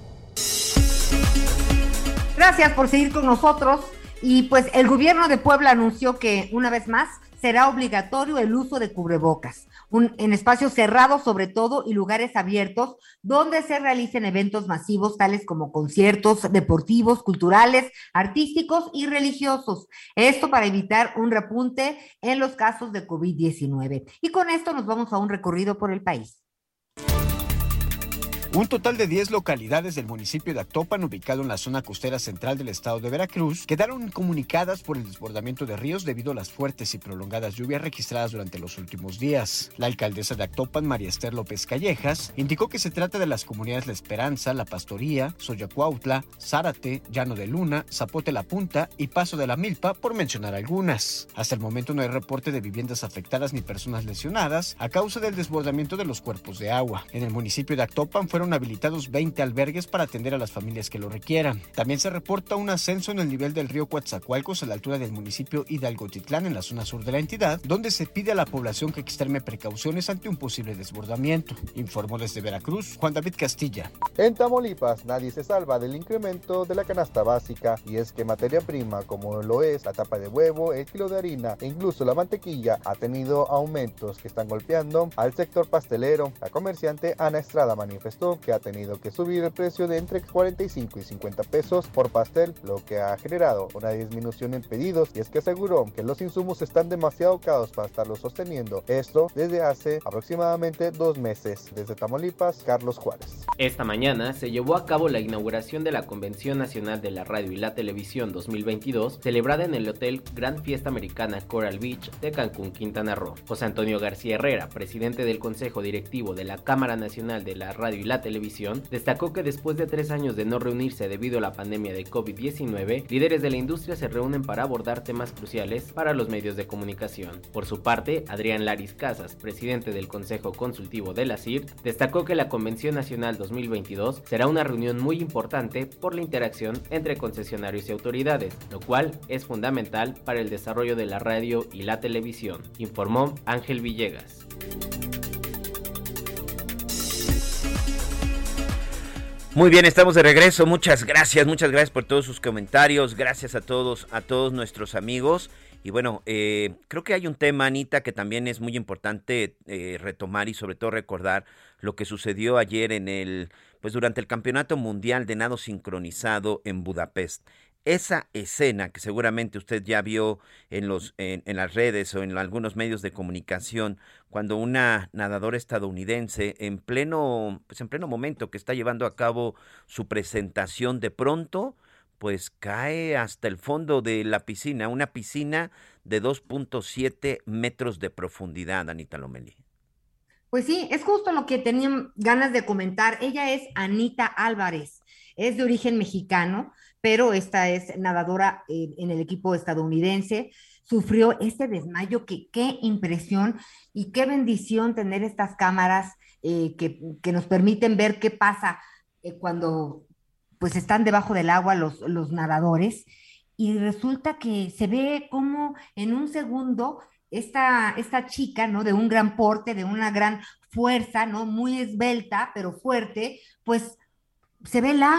Gracias por seguir con nosotros. Y pues el gobierno de Puebla anunció que una vez más será obligatorio el uso de cubrebocas en espacios cerrados sobre todo y lugares abiertos donde se realicen eventos masivos tales como conciertos deportivos, culturales, artísticos y religiosos. Esto para evitar un repunte en los casos de COVID-19. Y con esto nos vamos a un recorrido por el país. Un total de 10 localidades del municipio de Actopan, ubicado en la zona costera central del estado de Veracruz, quedaron comunicadas por el desbordamiento de ríos debido a las fuertes y prolongadas lluvias registradas durante los últimos días. La alcaldesa de Actopan, María Esther López Callejas, indicó que se trata de las comunidades La Esperanza, La Pastoría, Soyacuautla, Zárate, Llano de Luna, Zapote La Punta y Paso de la Milpa, por mencionar algunas. Hasta el momento no hay reporte de viviendas afectadas ni personas lesionadas a causa del desbordamiento de los cuerpos de agua. En el municipio de Actopan fueron habilitados 20 albergues para atender a las familias que lo requieran. También se reporta un ascenso en el nivel del río Coatzacoalcos a la altura del municipio Hidalgotitlán en la zona sur de la entidad, donde se pide a la población que extreme precauciones ante un posible desbordamiento. Informó desde Veracruz Juan David Castilla. En Tamaulipas nadie se salva del incremento de la canasta básica y es que materia prima como lo es la tapa de huevo, el kilo de harina e incluso la mantequilla ha tenido aumentos que están golpeando al sector pastelero. La comerciante Ana Estrada manifestó que ha tenido que subir el precio de entre 45 y 50 pesos por pastel, lo que ha generado una disminución en pedidos y es que aseguró que los insumos están demasiado caros para estarlos sosteniendo. Esto desde hace aproximadamente dos meses. Desde Tamaulipas, Carlos Juárez. Esta mañana se llevó a cabo la inauguración de la Convención Nacional de la Radio y la Televisión 2022, celebrada en el Hotel Gran Fiesta Americana Coral Beach de Cancún, Quintana Roo. José Antonio García Herrera, presidente del Consejo Directivo de la Cámara Nacional de la Radio y la Televisión, destacó que después de tres años de no reunirse debido a la pandemia de COVID-19, líderes de la industria se reúnen para abordar temas cruciales para los medios de comunicación. Por su parte, Adrián Laris Casas, presidente del Consejo Consultivo de la CIR, destacó que la Convención Nacional 2022 será una reunión muy importante por la interacción entre concesionarios y autoridades, lo cual es fundamental para el desarrollo de la radio y la televisión, informó Ángel Villegas. Muy bien, estamos de regreso. Muchas gracias, muchas gracias por todos sus comentarios. Gracias a todos, a todos nuestros amigos. Y bueno, eh, creo que hay un tema, Anita, que también es muy importante eh, retomar y sobre todo recordar lo que sucedió ayer en el, pues durante el Campeonato Mundial de Nado Sincronizado en Budapest esa escena que seguramente usted ya vio en, los, en, en, las redes o en algunos medios de comunicación, cuando una nadadora estadounidense en pleno, pues en pleno momento que está llevando a cabo su presentación, de pronto, pues cae hasta el fondo de la piscina, una piscina de 2.7 metros de profundidad, Anita Lomelí. Pues sí, es justo lo que tenía ganas de comentar. Ella es Anita Álvarez, es de origen mexicano, pero esta es nadadora en el equipo estadounidense. Sufrió este desmayo, que qué impresión y qué bendición tener estas cámaras eh, que, que nos permiten ver qué pasa eh, cuando pues están debajo del agua los, los nadadores. Y resulta que se ve como en un segundo esta, esta chica, ¿no? De un gran porte, de una gran fuerza, ¿no? Muy esbelta, pero fuerte, pues se ve la...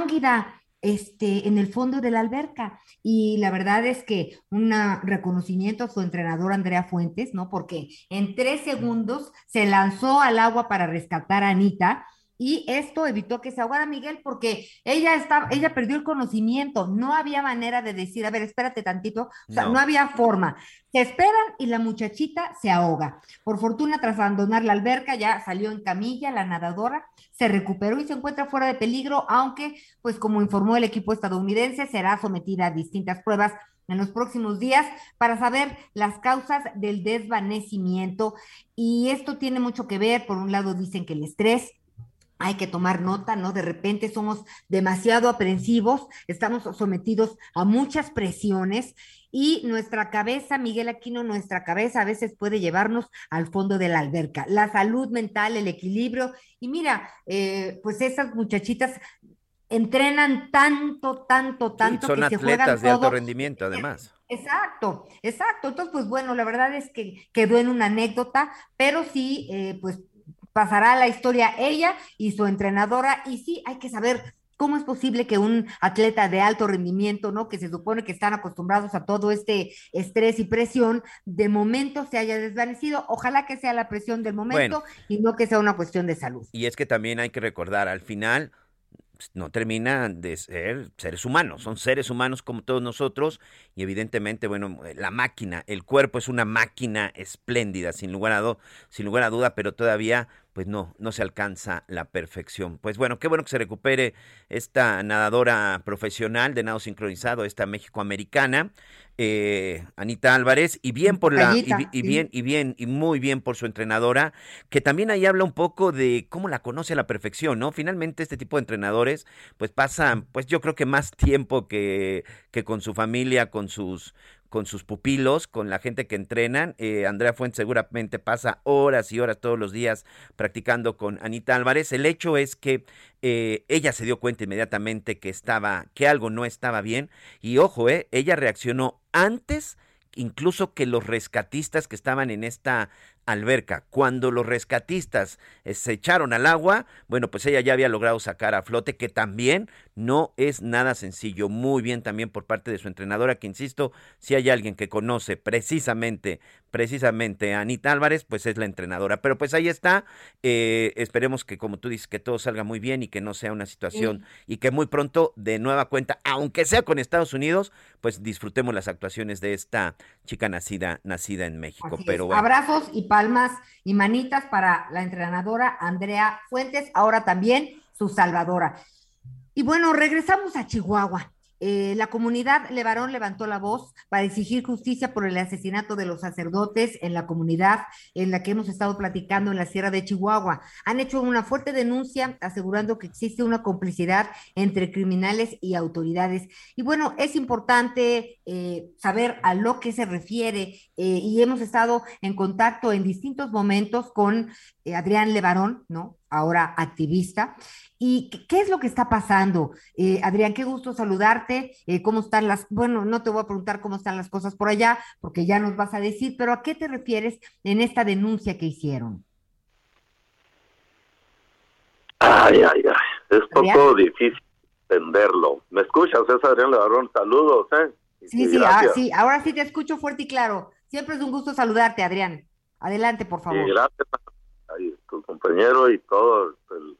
lánguida este, en el fondo de la alberca. Y la verdad es que un reconocimiento a su entrenador Andrea Fuentes, ¿no? Porque en tres segundos se lanzó al agua para rescatar a Anita y esto evitó que se ahogara Miguel porque ella estaba, ella perdió el conocimiento, no había manera de decir, a ver, espérate tantito, o sea, no, No. había forma. Se esperan y la muchachita se ahoga. Por fortuna, tras abandonar la alberca, ya salió en camilla la nadadora, se recuperó y se encuentra fuera de peligro, aunque, pues como informó el equipo estadounidense, será sometida a distintas pruebas en los próximos días para saber las causas del desvanecimiento. Y esto tiene mucho que ver, por un lado dicen que el estrés, hay que tomar nota, ¿no? De repente somos demasiado aprensivos, estamos sometidos a muchas presiones y nuestra cabeza, Miguel Aquino, nuestra cabeza a veces puede llevarnos al fondo de la alberca. La salud mental, el equilibrio. Y mira, eh, pues esas muchachitas entrenan tanto, tanto, tanto son que se juegan atletas de alto rendimiento, además. Exacto, exacto. Entonces, pues bueno, la verdad es que quedó en una anécdota, pero sí, eh, pues pasará a la historia ella y su entrenadora. Y sí, hay que saber cómo es posible que un atleta de alto rendimiento, ¿no? Que se supone que están acostumbrados a todo este estrés y presión, de momento se haya desvanecido. Ojalá que sea la presión del momento Bueno. y no que sea una cuestión de salud. Y es que también hay que recordar, al final no terminan de ser seres humanos, son seres humanos como todos nosotros y evidentemente, bueno, la máquina, el cuerpo es una máquina espléndida, sin lugar a, do- sin lugar a duda, pero todavía pues no, no se alcanza la perfección. Pues bueno, qué bueno que se recupere esta nadadora profesional de nado sincronizado, esta México-americana, eh, Anita Álvarez, y bien por la, y, bien, y bien, y muy bien por su entrenadora, que también ahí habla un poco de cómo la conoce a la perfección, ¿no? Finalmente este tipo de entrenadores, pues pasan, pues yo creo que más tiempo que, que con su familia, con sus con sus pupilos, con la gente que entrenan. Eh, Andrea Fuentes seguramente pasa horas y horas todos los días practicando con Anita Álvarez. El hecho es que eh, ella se dio cuenta inmediatamente que estaba, que algo no estaba bien. Y ojo, eh, ella reaccionó antes incluso que los rescatistas que estaban en esta alberca. Cuando los rescatistas eh, se echaron al agua, bueno, pues ella ya había logrado sacar a flote, que también no es nada sencillo. Muy bien también por parte de su entrenadora, que insisto, si hay alguien que conoce precisamente, precisamente a Anita Álvarez, pues es la entrenadora. Pero pues ahí está. eh, esperemos que, como tú dices, que todo salga muy bien y que no sea una situación y que muy pronto, de nueva cuenta, aunque sea con Estados Unidos, pues disfrutemos las actuaciones de esta chica nacida, nacida en México. Así Pero bueno. Abrazos y palmas y manitas para la entrenadora Andrea Fuentes, ahora también su salvadora. Y bueno, regresamos a Chihuahua. Eh, la comunidad Levarón levantó la voz para exigir justicia por el asesinato de los sacerdotes en la comunidad en la que hemos estado platicando en la Sierra de Chihuahua. Han hecho una fuerte denuncia asegurando que existe una complicidad entre criminales y autoridades. Y bueno, es importante eh, saber a lo que se refiere eh, y hemos estado en contacto en distintos momentos con Adrián Levarón, ¿no? Ahora activista. ¿Y qué, es lo que está pasando? Eh, Adrián, qué gusto saludarte. Eh, ¿Cómo están las, bueno, no te voy a preguntar cómo están las cosas por allá, porque ya nos vas a decir, pero ¿a qué te refieres en esta denuncia que hicieron? Ay, ay, ay. Es Adrián. poco difícil entenderlo. ¿Me escuchas? Es Adrián Levarón. Saludos, ¿eh? Sí, sí, ah, sí, ahora sí te escucho fuerte y claro. Siempre es un gusto saludarte, Adrián. Adelante, por favor. Y gracias tu compañero y todo el,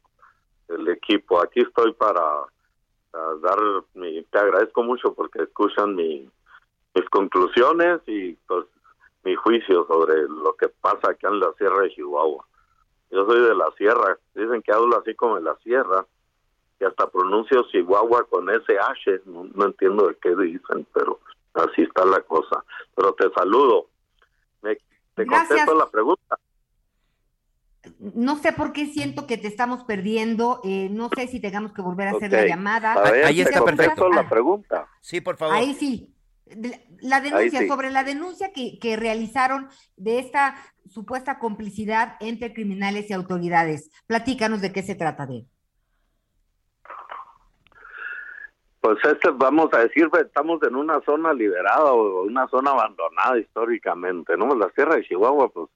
el equipo. Aquí estoy para, dar mi, te agradezco mucho porque escuchan mi, mis conclusiones y pues mi juicio sobre lo que pasa acá en la Sierra de Chihuahua. Yo soy de la Sierra, dicen que hablo así como en la Sierra, y hasta pronuncio Chihuahua con SH, no, no entiendo de qué dicen, pero así está la cosa. Pero te saludo. Me, te Gracias. contesto la pregunta. No sé por qué siento que te estamos perdiendo. eh, no sé si tengamos que volver a hacer la llamada. A ver, Ahí está perfecto. la pregunta. Sí, por favor. Ahí sí. La denuncia, sí. sobre la denuncia que, que realizaron de esta supuesta complicidad entre criminales y autoridades. Platícanos de qué se trata de. Pues este, vamos a decir, estamos en una zona liberada o una zona abandonada históricamente, ¿no? La Sierra de Chihuahua, pues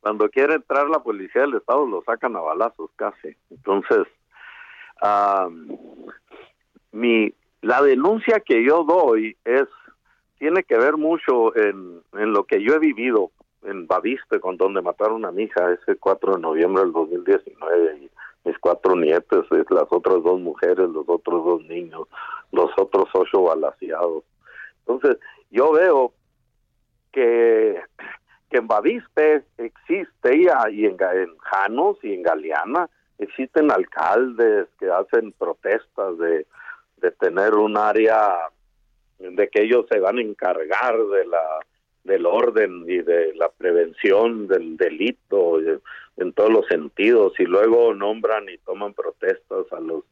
cuando quiere entrar la policía del Estado lo sacan a balazos casi. Entonces, mi, la denuncia que yo doy es, tiene que ver mucho en, lo que yo he vivido en Baviste, con donde mataron a mi hija ese 4 de noviembre del 2019 y mis cuatro nietos, las otras dos mujeres, los otros dos niños, los otros ocho balaseados. Entonces, yo veo que, que en Baviste existe y, a- y en, en Janos y en Galeana existen alcaldes que hacen protestas de, de tener un área de que ellos se van a encargar de la del orden y de la prevención del delito eh, en todos los sentidos y luego nombran y toman protestas a los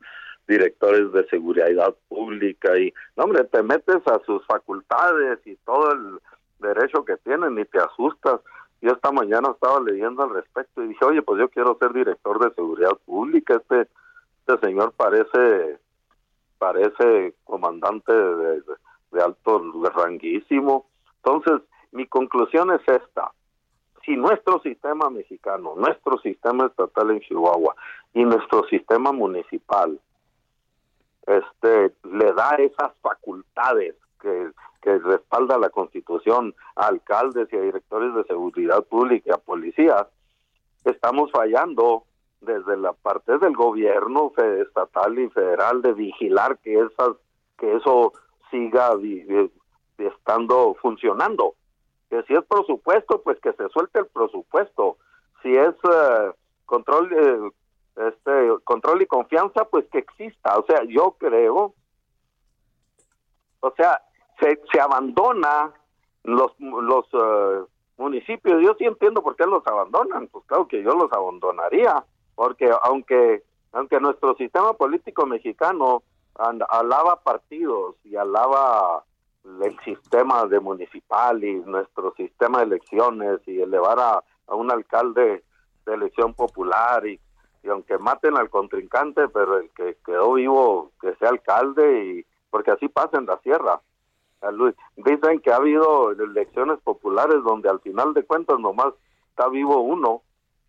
directores de seguridad pública y no hombre te metes a sus facultades y todo el derecho que tienen y te asustas. Yo esta mañana estaba leyendo al respecto y dije oye pues yo quiero ser director de seguridad pública este este señor parece parece comandante de, de- de alto ranguísimo entonces mi conclusión es esta. Si nuestro sistema mexicano, nuestro sistema estatal en Chihuahua y nuestro sistema municipal este le da esas facultades que, respalda la Constitución a alcaldes y a directores de seguridad pública a policías, estamos fallando desde la parte del gobierno estatal y federal de vigilar que esas que eso siga vi- estando funcionando que si es presupuesto, pues que se suelte el presupuesto. Si es eh, control, eh, este, control y confianza, pues que exista. O sea, yo creo, o sea, se, se abandona los, los eh, municipios. Yo sí entiendo por qué los abandonan. Pues claro que yo los abandonaría, porque aunque aunque nuestro sistema político mexicano alaba partidos y alaba el sistema de municipal nuestro sistema de elecciones y elevar a, a un alcalde de elección popular y, y aunque maten al contrincante, pero el que quedó vivo que sea alcalde y porque así pasa en la sierra. Dicen que ha habido elecciones populares donde al final de cuentas nomás está vivo uno.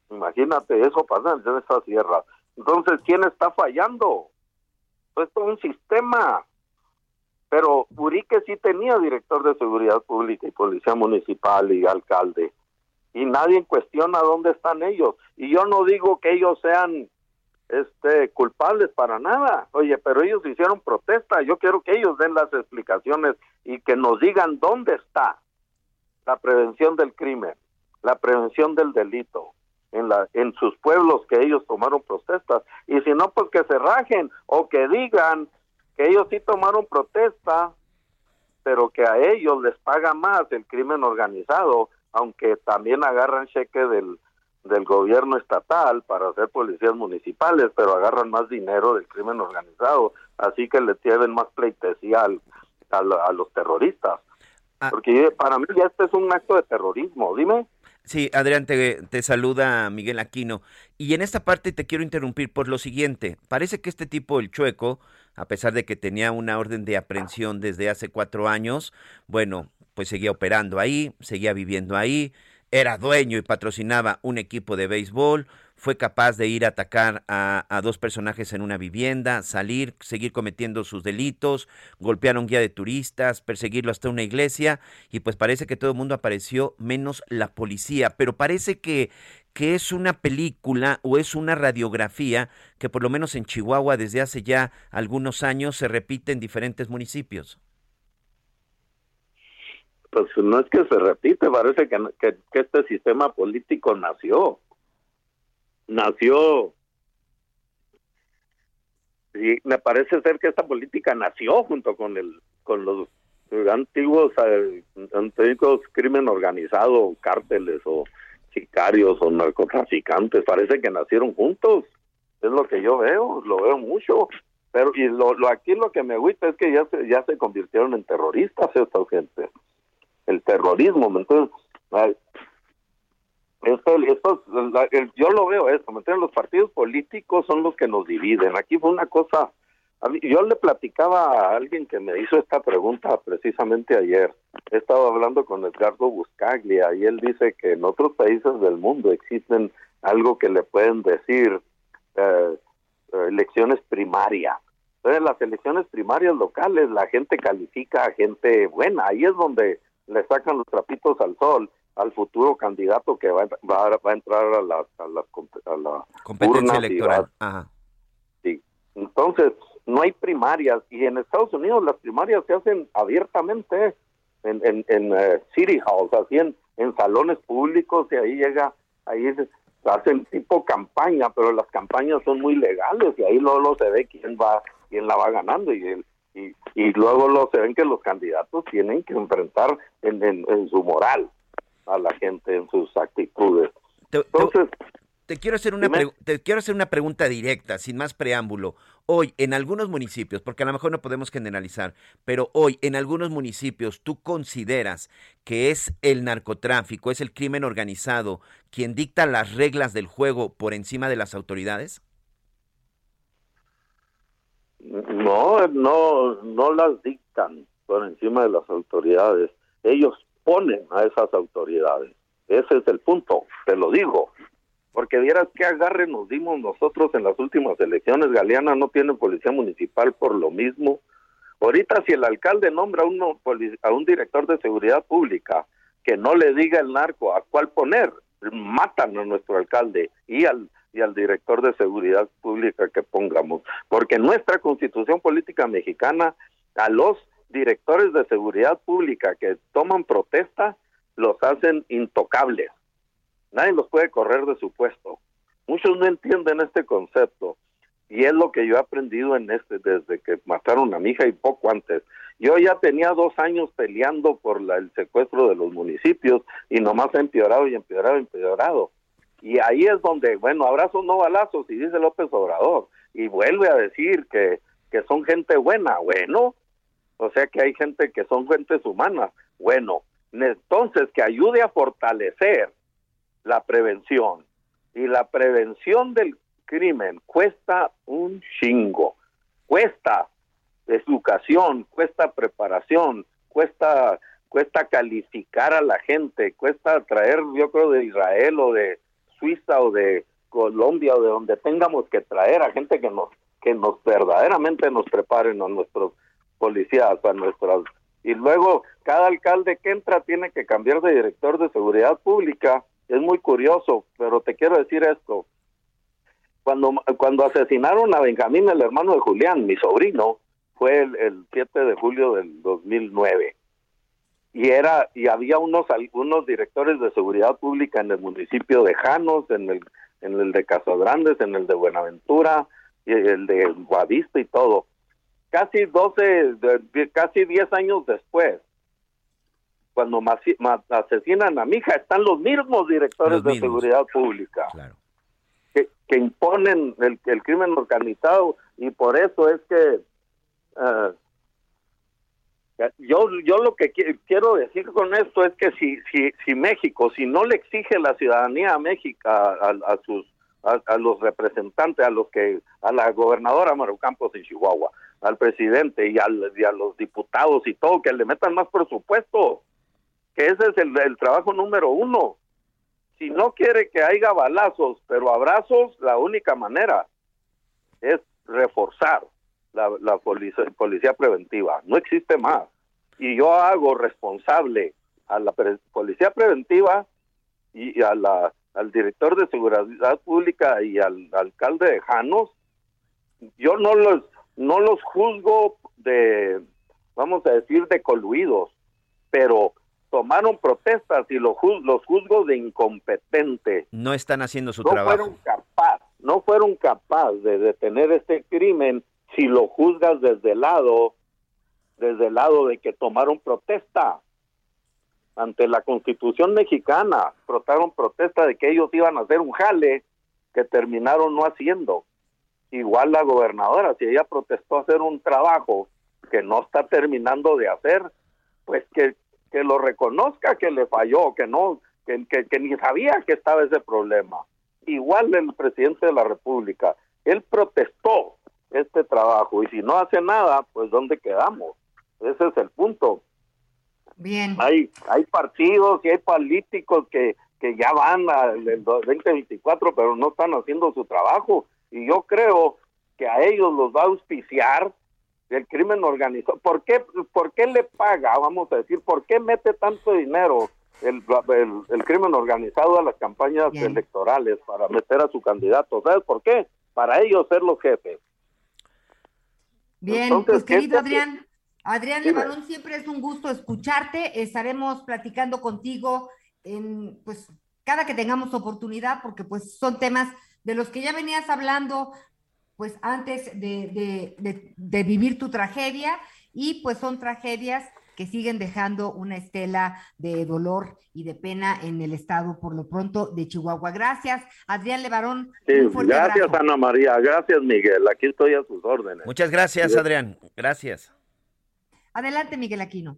Imagínate, eso pasa en esa sierra. Entonces, ¿quién está fallando? Pues todo un sistema pero Urique sí tenía director de seguridad pública y policía municipal y alcalde y nadie cuestiona dónde están ellos y yo no digo que ellos sean este culpables para nada. Oye pero ellos hicieron protesta. Yo quiero que ellos den las explicaciones y que nos digan dónde está la prevención del crimen la prevención del delito en la en sus pueblos que ellos tomaron protestas. Y si no pues que se rajen o que digan que ellos sí tomaron protesta, pero que a ellos les paga más el crimen organizado, aunque también agarran cheque del, del gobierno estatal para hacer policías municipales, pero agarran más dinero del crimen organizado, así que le tienen más pleitesía al- a, la- a los terroristas. Porque para mí ya este es un acto de terrorismo, dime. Sí, Adrián, te, te saluda Miguel Aquino. Y en esta parte te quiero interrumpir por lo siguiente. Parece que este tipo, el chueco, a pesar de que tenía una orden de aprehensión desde hace cuatro años, bueno, pues seguía operando ahí, seguía viviendo ahí, era dueño y patrocinaba un equipo de béisbol, fue capaz de ir a atacar a, dos personajes en una vivienda, salir, seguir cometiendo sus delitos, golpear a un guía de turistas, perseguirlo hasta una iglesia y pues parece que todo el mundo apareció menos la policía, pero parece que que es una película o es una radiografía que por lo menos en Chihuahua desde hace ya algunos años se repite en diferentes municipios. Pues no es que se repite, parece que, este sistema político nació. Nació. Y me parece ser que esta política nació junto con el con los antiguos eh, antiguos crimen organizado, cárteles o sicarios o narcotraficantes, parece que nacieron juntos. Es lo que yo veo, lo veo mucho. Pero y lo, lo aquí lo que me gusta es que ya se ya se convirtieron en terroristas esta gente el terrorismo. Entonces, esto, esto, yo lo veo esto, ¿me? Los partidos políticos son los que nos dividen. Aquí fue una cosa, yo le platicaba a alguien que me hizo esta pregunta precisamente ayer. He estado hablando con Edgardo Buscaglia y él dice que en otros países del mundo existen algo que le pueden decir eh, elecciones primarias. Entonces, las elecciones primarias locales, la gente califica a gente buena. Ahí es donde le sacan los trapitos al sol al futuro candidato que va, va, va a entrar a la, a la, a la competencia electoral. Sí. Entonces, no hay primarias y en Estados Unidos las primarias se hacen abiertamente en, en, en uh, City Halls, así en, en salones públicos y ahí llega, ahí se, hacen tipo campaña, pero las campañas son muy legales y ahí luego se ve quién va, quién la va ganando y el, y, y luego lo, se ven que los candidatos tienen que enfrentar en, en, en su moral a la gente, en sus actitudes. Entonces, te, te quiero hacer una te quiero hacer una pregunta directa, sin más preámbulo. Hoy, en algunos municipios, porque a lo mejor no podemos generalizar, pero hoy, en algunos municipios, ¿tú consideras que es el narcotráfico, es el crimen organizado quien dicta las reglas del juego por encima de las autoridades? No, no, no las dictan por encima de las autoridades. Ellos ponen a esas autoridades. Ese es el punto, te lo digo. Porque vieras qué agarre nos dimos nosotros en las últimas elecciones. Galeana no tiene policía municipal por lo mismo. Ahorita si el alcalde nombra uno, a un director de seguridad pública que no le diga el narco a cuál poner, matan a nuestro alcalde y al y al director de seguridad pública que pongamos, porque nuestra constitución política mexicana a los directores de seguridad pública que toman protesta los hacen intocables. Nadie los puede correr de su puesto. Muchos no entienden este concepto y es lo que yo he aprendido en este desde que mataron a mi hija y poco antes. Yo ya tenía dos años peleando por la, el secuestro de los municipios y nomás ha empeorado y empeorado y empeorado. Y ahí es donde, bueno, abrazos no balazos, y dice López Obrador, y vuelve a decir que, que son gente buena, bueno, o sea que hay gente que son gentes humanas, bueno, entonces que ayude a fortalecer la prevención. Y la prevención del crimen cuesta un chingo, cuesta educación, cuesta preparación, cuesta cuesta calificar a la gente, cuesta traer, yo creo, de Israel o de Suiza o de Colombia o de donde tengamos que traer a gente que nos que nos verdaderamente nos preparen a nuestros policías, a nuestras y luego cada alcalde que entra tiene que cambiar de director de seguridad pública. Es muy curioso, pero te quiero decir esto. Cuando cuando asesinaron a Benjamín, el hermano de Julián, mi sobrino, fue el, el 7 de julio del 2009 y era y había unos algunos directores de seguridad pública en el municipio de Janos, en el en el de Casagrandes, en el de Buenaventura, y el de Guavista y todo. Casi 12 casi 10 años después cuando asesinan a mi hija están los mismos directores los mismos. de seguridad pública claro. que, que, imponen el, el, crimen organizado y por eso es que uh, yo, yo lo que quiero decir con esto es que si, si, si México, si no le exige la ciudadanía a México, a, sus, a, a, los representantes, a los que, a la gobernadora Maru Campos en Chihuahua, al presidente y, al, y a los diputados y todo, que le metan más presupuesto, que ese es el, el trabajo número uno. si no quiere que haya balazos, pero abrazos, la única manera es reforzar la, la policía, policía preventiva. No existe más. Y yo hago responsable a la pre- policía preventiva y a la, al director de seguridad pública y al alcalde de Janos. Yo no los no los juzgo de vamos a decir de coluidos, pero tomaron protestas y los, juz- los juzgo de incompetente No están haciendo su no trabajo. fueron capaz, no fueron capaz de detener este crimen si lo juzgas desde el lado, desde el lado de que tomaron protesta ante la Constitución mexicana, protaron protesta de que ellos iban a hacer un jale que terminaron no haciendo. Igual la gobernadora, si ella protestó hacer un trabajo que no está terminando de hacer, pues que, que lo reconozca que le falló, que no, que, que, que ni sabía que estaba ese problema. Igual el presidente de la República, él protestó este trabajo y si no hace nada, pues ¿dónde quedamos? Ese es el punto. Bien. Hay, hay partidos y hay políticos que, que ya van al del 2024, pero no están haciendo su trabajo. Y yo creo que a ellos los va a auspiciar el crimen organizado. ¿Por qué, ¿Por qué le paga, vamos a decir, por qué mete tanto dinero el, el, el crimen organizado a las campañas Bien. electorales para meter a su candidato? ¿Sabes por qué? Para ellos ser los jefes. Bien, Entonces, pues ¿qué querido Adrián, Adrián. Levarón, siempre es un gusto escucharte. Estaremos platicando contigo en, pues, cada que tengamos oportunidad, porque pues son temas de los que ya venías hablando, pues antes de, de- de- de vivir tu tragedia, y pues son tragedias que siguen dejando una estela de dolor y de pena en el estado, por lo pronto, de Chihuahua. Gracias, Adrián Levarón. Sí, gracias abrazo. Ana María, gracias Miguel, aquí estoy a sus órdenes. Muchas gracias, Sí. Adrián. Gracias. Adelante, Miguel Aquino.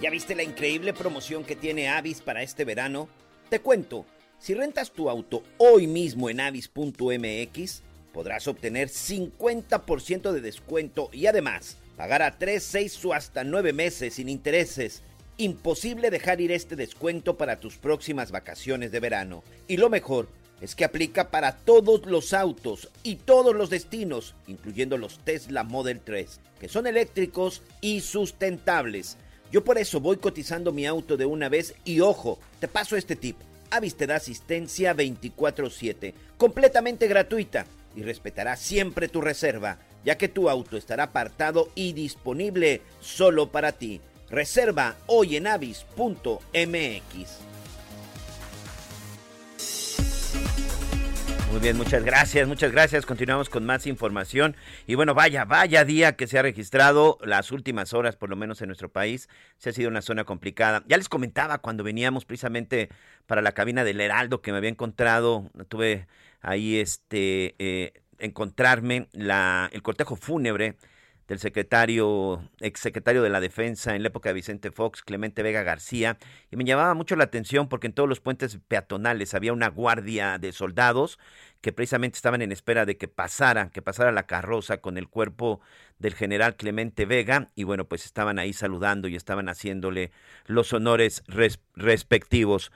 ¿Ya viste la increíble promoción que tiene Avis para este verano? Te cuento, si rentas tu auto hoy mismo en avis.mx, podrás obtener 50% de descuento y además pagar a 3, 6 o hasta 9 meses sin intereses. Imposible dejar ir este descuento para tus próximas vacaciones de verano. Y lo mejor es que aplica para todos los autos y todos los destinos, incluyendo los Tesla Model 3, que son eléctricos y sustentables. Yo por eso voy cotizando mi auto de una vez y ojo, te paso este tip. Avis te da asistencia 24/7, completamente gratuita y respetará siempre tu reserva, ya que tu auto estará apartado y disponible solo para ti. Reserva hoy en avis.mx. Muy bien, muchas gracias, muchas gracias. Continuamos con más información. Y bueno, vaya, vaya día que se ha registrado las últimas horas, por lo menos en nuestro país. Se ha sido una zona complicada. Ya les comentaba cuando veníamos precisamente para la cabina del Heraldo que me había encontrado, tuve ahí este, eh, encontrarme la, el cortejo fúnebre del secretario, exsecretario de la Defensa en la época de Vicente Fox, Clemente Vega García, y me llamaba mucho la atención porque en todos los puentes peatonales había una guardia de soldados que precisamente estaban en espera de que pasara, que pasara la carroza con el cuerpo del general Clemente Vega, y bueno, pues estaban ahí saludando y estaban haciéndole los honores res- respectivos.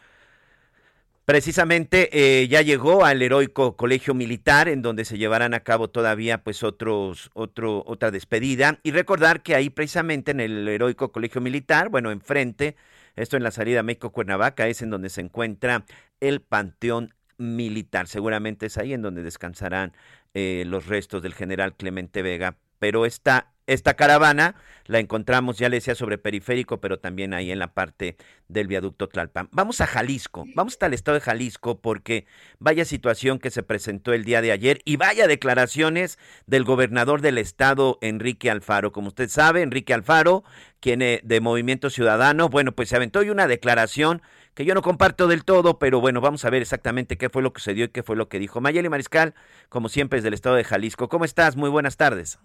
Precisamente eh, ya llegó al heroico colegio militar en donde se llevarán a cabo todavía pues otros otro otra despedida y recordar que ahí precisamente en el heroico colegio militar, bueno, enfrente, esto en la salida México Cuernavaca es en donde se encuentra el Panteón Militar. Seguramente es ahí en donde descansarán eh, los restos del general Clemente Vega, pero esta esta caravana la encontramos, ya le decía, sobre periférico, pero también ahí en la parte del viaducto Tlalpan. Vamos a Jalisco, vamos hasta el estado de Jalisco, porque vaya situación que se presentó el día de ayer y vaya declaraciones del gobernador del estado, Enrique Alfaro. Como usted sabe, Enrique Alfaro, quien eh, de Movimiento Ciudadano, bueno, pues se aventó hoy una declaración que yo no comparto del todo, pero bueno, vamos a ver exactamente qué fue lo que se dio y qué fue lo que dijo. Mayeli Mariscal, como siempre, es del estado de Jalisco. ¿Cómo estás? Muy buenas tardes.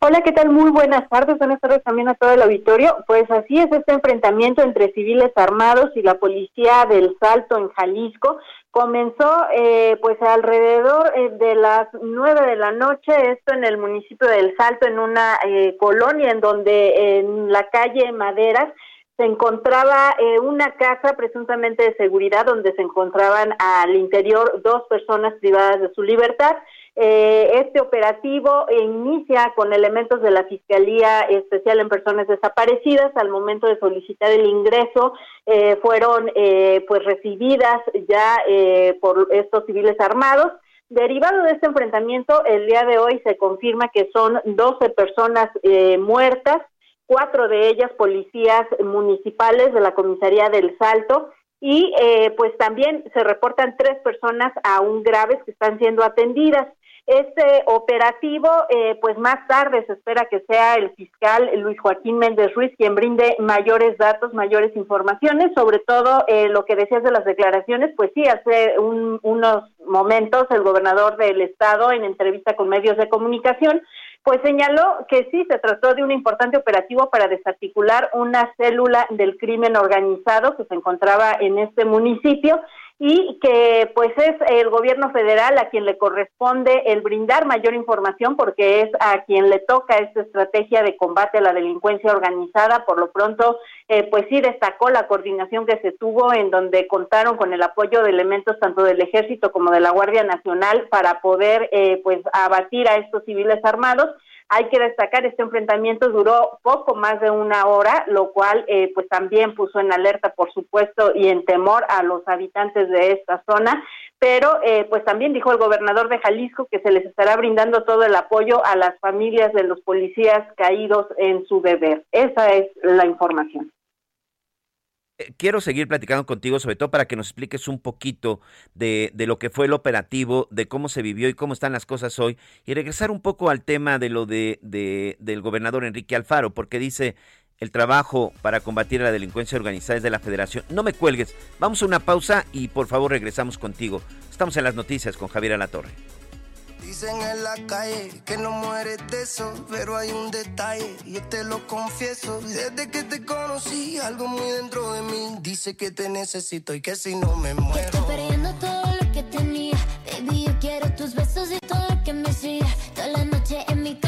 Hola, ¿qué tal? Muy buenas tardes, buenas tardes también a todo el auditorio. Pues así es este enfrentamiento entre civiles armados y la policía del Salto en Jalisco. Comenzó eh, pues alrededor eh, de las nueve de la noche, esto en el municipio del Salto, en una eh, colonia en donde en la calle Maderas se encontraba eh, una casa presuntamente de seguridad donde se encontraban al interior dos personas privadas de su libertad. Eh, este operativo inicia con elementos de la Fiscalía Especial en Personas Desaparecidas. Al momento de solicitar el ingreso, eh, fueron eh, pues recibidas ya eh, por estos civiles armados. Derivado de este enfrentamiento, el día de hoy se confirma que son 12 personas eh, muertas, cuatro de ellas policías municipales de la comisaría del Salto y eh, pues también se reportan tres personas aún graves que están siendo atendidas. Este operativo, eh, pues más tarde se espera que sea el fiscal Luis Joaquín Méndez Ruiz quien brinde mayores datos, mayores informaciones, sobre todo eh, lo que decías de las declaraciones, pues sí, hace un- unos momentos el gobernador del estado en entrevista con medios de comunicación, pues señaló que sí se trató de un importante operativo para desarticular una célula del crimen organizado que se encontraba en este municipio y que pues es el gobierno federal a quien le corresponde el brindar mayor información porque es a quien le toca esta estrategia de combate a la delincuencia organizada. Por lo pronto, eh, pues sí destacó la coordinación que se tuvo en donde contaron con el apoyo de elementos tanto del ejército como de la Guardia Nacional para poder eh, pues abatir a estos civiles armados. Hay que destacar, este enfrentamiento duró poco más de una hora, lo cual eh, pues también puso en alerta, por supuesto, y en temor a los habitantes de esta zona, pero eh, pues también dijo el gobernador de Jalisco que se les estará brindando todo el apoyo a las familias de los policías caídos en su deber. Esa es la información. Eh, Quiero seguir platicando contigo, sobre todo para que nos expliques un poquito de, de lo que fue el operativo, de cómo se vivió y cómo están las cosas hoy, y regresar un poco al tema de lo de, de- del gobernador Enrique Alfaro, porque dice el trabajo para combatir la delincuencia organizada es de la federación. No me cuelgues, vamos a una pausa y por favor regresamos contigo. Estamos en las noticias con Javier Alatorre. Dicen en la calle que no mueres de eso, pero hay un detalle y yo te lo confieso. Desde que te conocí, algo muy dentro de mí dice que te necesito y que si no me muero. Estoy perdiendo todo lo que tenía. Baby, yo quiero tus besos y todo lo que me hacía. Toda la noche en mi cama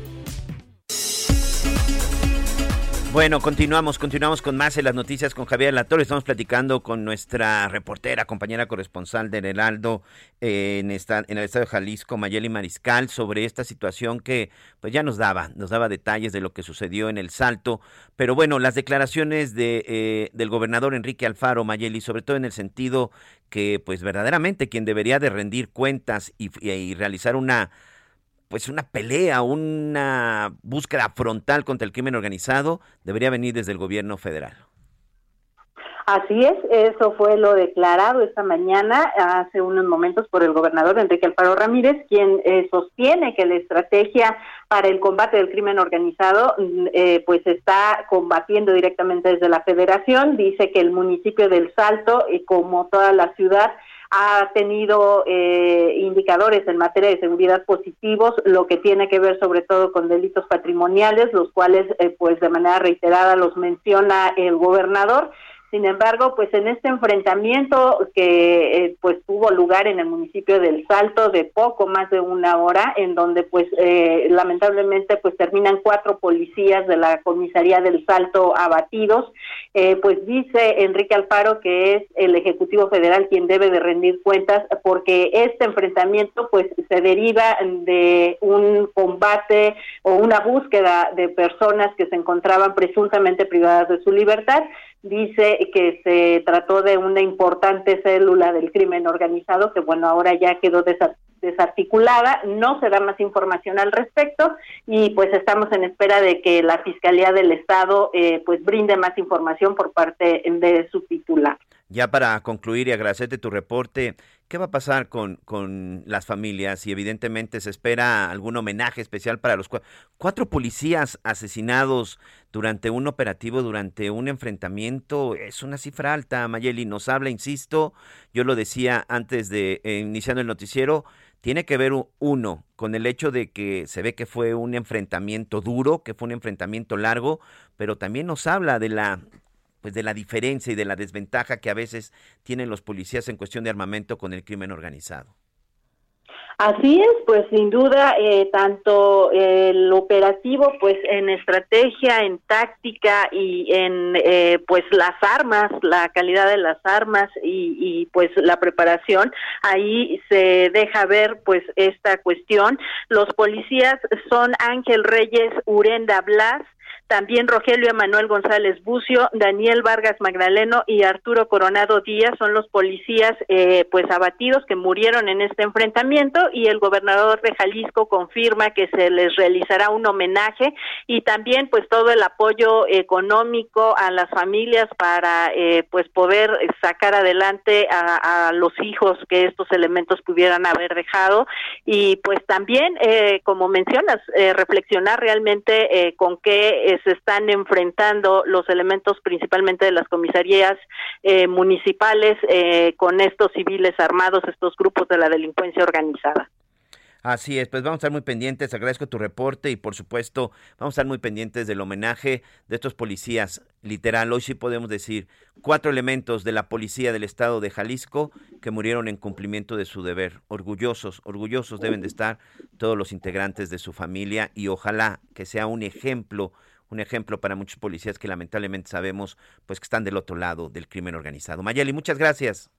Bueno, continuamos, continuamos con más en las noticias con Javier Latorre. Estamos platicando con nuestra reportera, compañera corresponsal del Heraldo eh, en, esta, en el estado de Jalisco, Mayeli Mariscal, sobre esta situación que pues ya nos daba, nos daba detalles de lo que sucedió en el Salto. Pero bueno, las declaraciones de, eh, del gobernador Enrique Alfaro, Mayeli, sobre todo en el sentido que pues verdaderamente quien debería de rendir cuentas y, y- y realizar una pues una pelea, una búsqueda frontal contra el crimen organizado debería venir desde el gobierno federal. Así es, eso fue lo declarado esta mañana, hace unos momentos, por el gobernador Enrique Alfaro Ramírez, quien eh, sostiene que la estrategia para el combate del crimen organizado, mm, eh, pues está combatiendo directamente desde la federación. Dice que el municipio del Salto, eh, como toda la ciudad, ha tenido eh, indicadores en materia de seguridad positivos, lo que tiene que ver sobre todo con delitos patrimoniales, los cuales eh, pues de manera reiterada los menciona el gobernador. Sin embargo, pues en este enfrentamiento que eh, pues tuvo lugar en el municipio del Salto de poco más de una hora, en donde pues eh, lamentablemente pues terminan cuatro policías de la comisaría del Salto abatidos, eh, pues dice Enrique Alfaro que es el Ejecutivo Federal quien debe de rendir cuentas porque este enfrentamiento pues se deriva de un combate o una búsqueda de personas que se encontraban presuntamente privadas de su libertad dice que se trató de una importante célula del crimen organizado que bueno ahora ya quedó desa- desarticulada no se da más información al respecto y pues estamos en espera de que la fiscalía del estado eh, pues brinde más información por parte de su titular Ya para concluir y agradecerte tu reporte, ¿qué va a pasar con, con las familias? Y evidentemente se espera algún homenaje especial para los cuatro policías asesinados durante un operativo, durante un enfrentamiento. Es una cifra alta, Mayeli. Nos habla, insisto, yo lo decía antes de eh, iniciando el noticiero, tiene que ver uno con el hecho de que se ve que fue un enfrentamiento duro, que fue un enfrentamiento largo, pero también nos habla de la pues de la diferencia y de la desventaja que a veces tienen los policías en cuestión de armamento con el crimen organizado. Así es, pues sin duda, eh, tanto el operativo, pues en estrategia, en táctica y en eh, pues las armas, la calidad de las armas y, y, pues la preparación, ahí se deja ver pues esta cuestión. Los policías son Ángel Reyes Urenda Blas, también Rogelio Emanuel González Bucio, Daniel Vargas Magdaleno y Arturo Coronado Díaz son los policías eh, pues abatidos que murieron en este enfrentamiento y el gobernador de Jalisco confirma que se les realizará un homenaje y también pues todo el apoyo económico a las familias para eh, pues poder sacar adelante a, a, los hijos que estos elementos pudieran haber dejado y pues también eh, como mencionas reflexionar realmente con qué se están enfrentando los elementos principalmente de las comisarías eh, municipales eh, con estos civiles armados, estos grupos de la delincuencia organizada. Así es, pues vamos a estar muy pendientes, agradezco tu reporte y por supuesto vamos a estar muy pendientes del homenaje de estos policías. Literal, hoy sí podemos decir cuatro elementos de la policía del estado de Jalisco que murieron en cumplimiento de su deber. Orgullosos, orgullosos deben de estar todos los integrantes de su familia y ojalá que sea un ejemplo un ejemplo para muchos policías que lamentablemente sabemos pues que están del otro lado del crimen organizado. Mayeli, muchas gracias.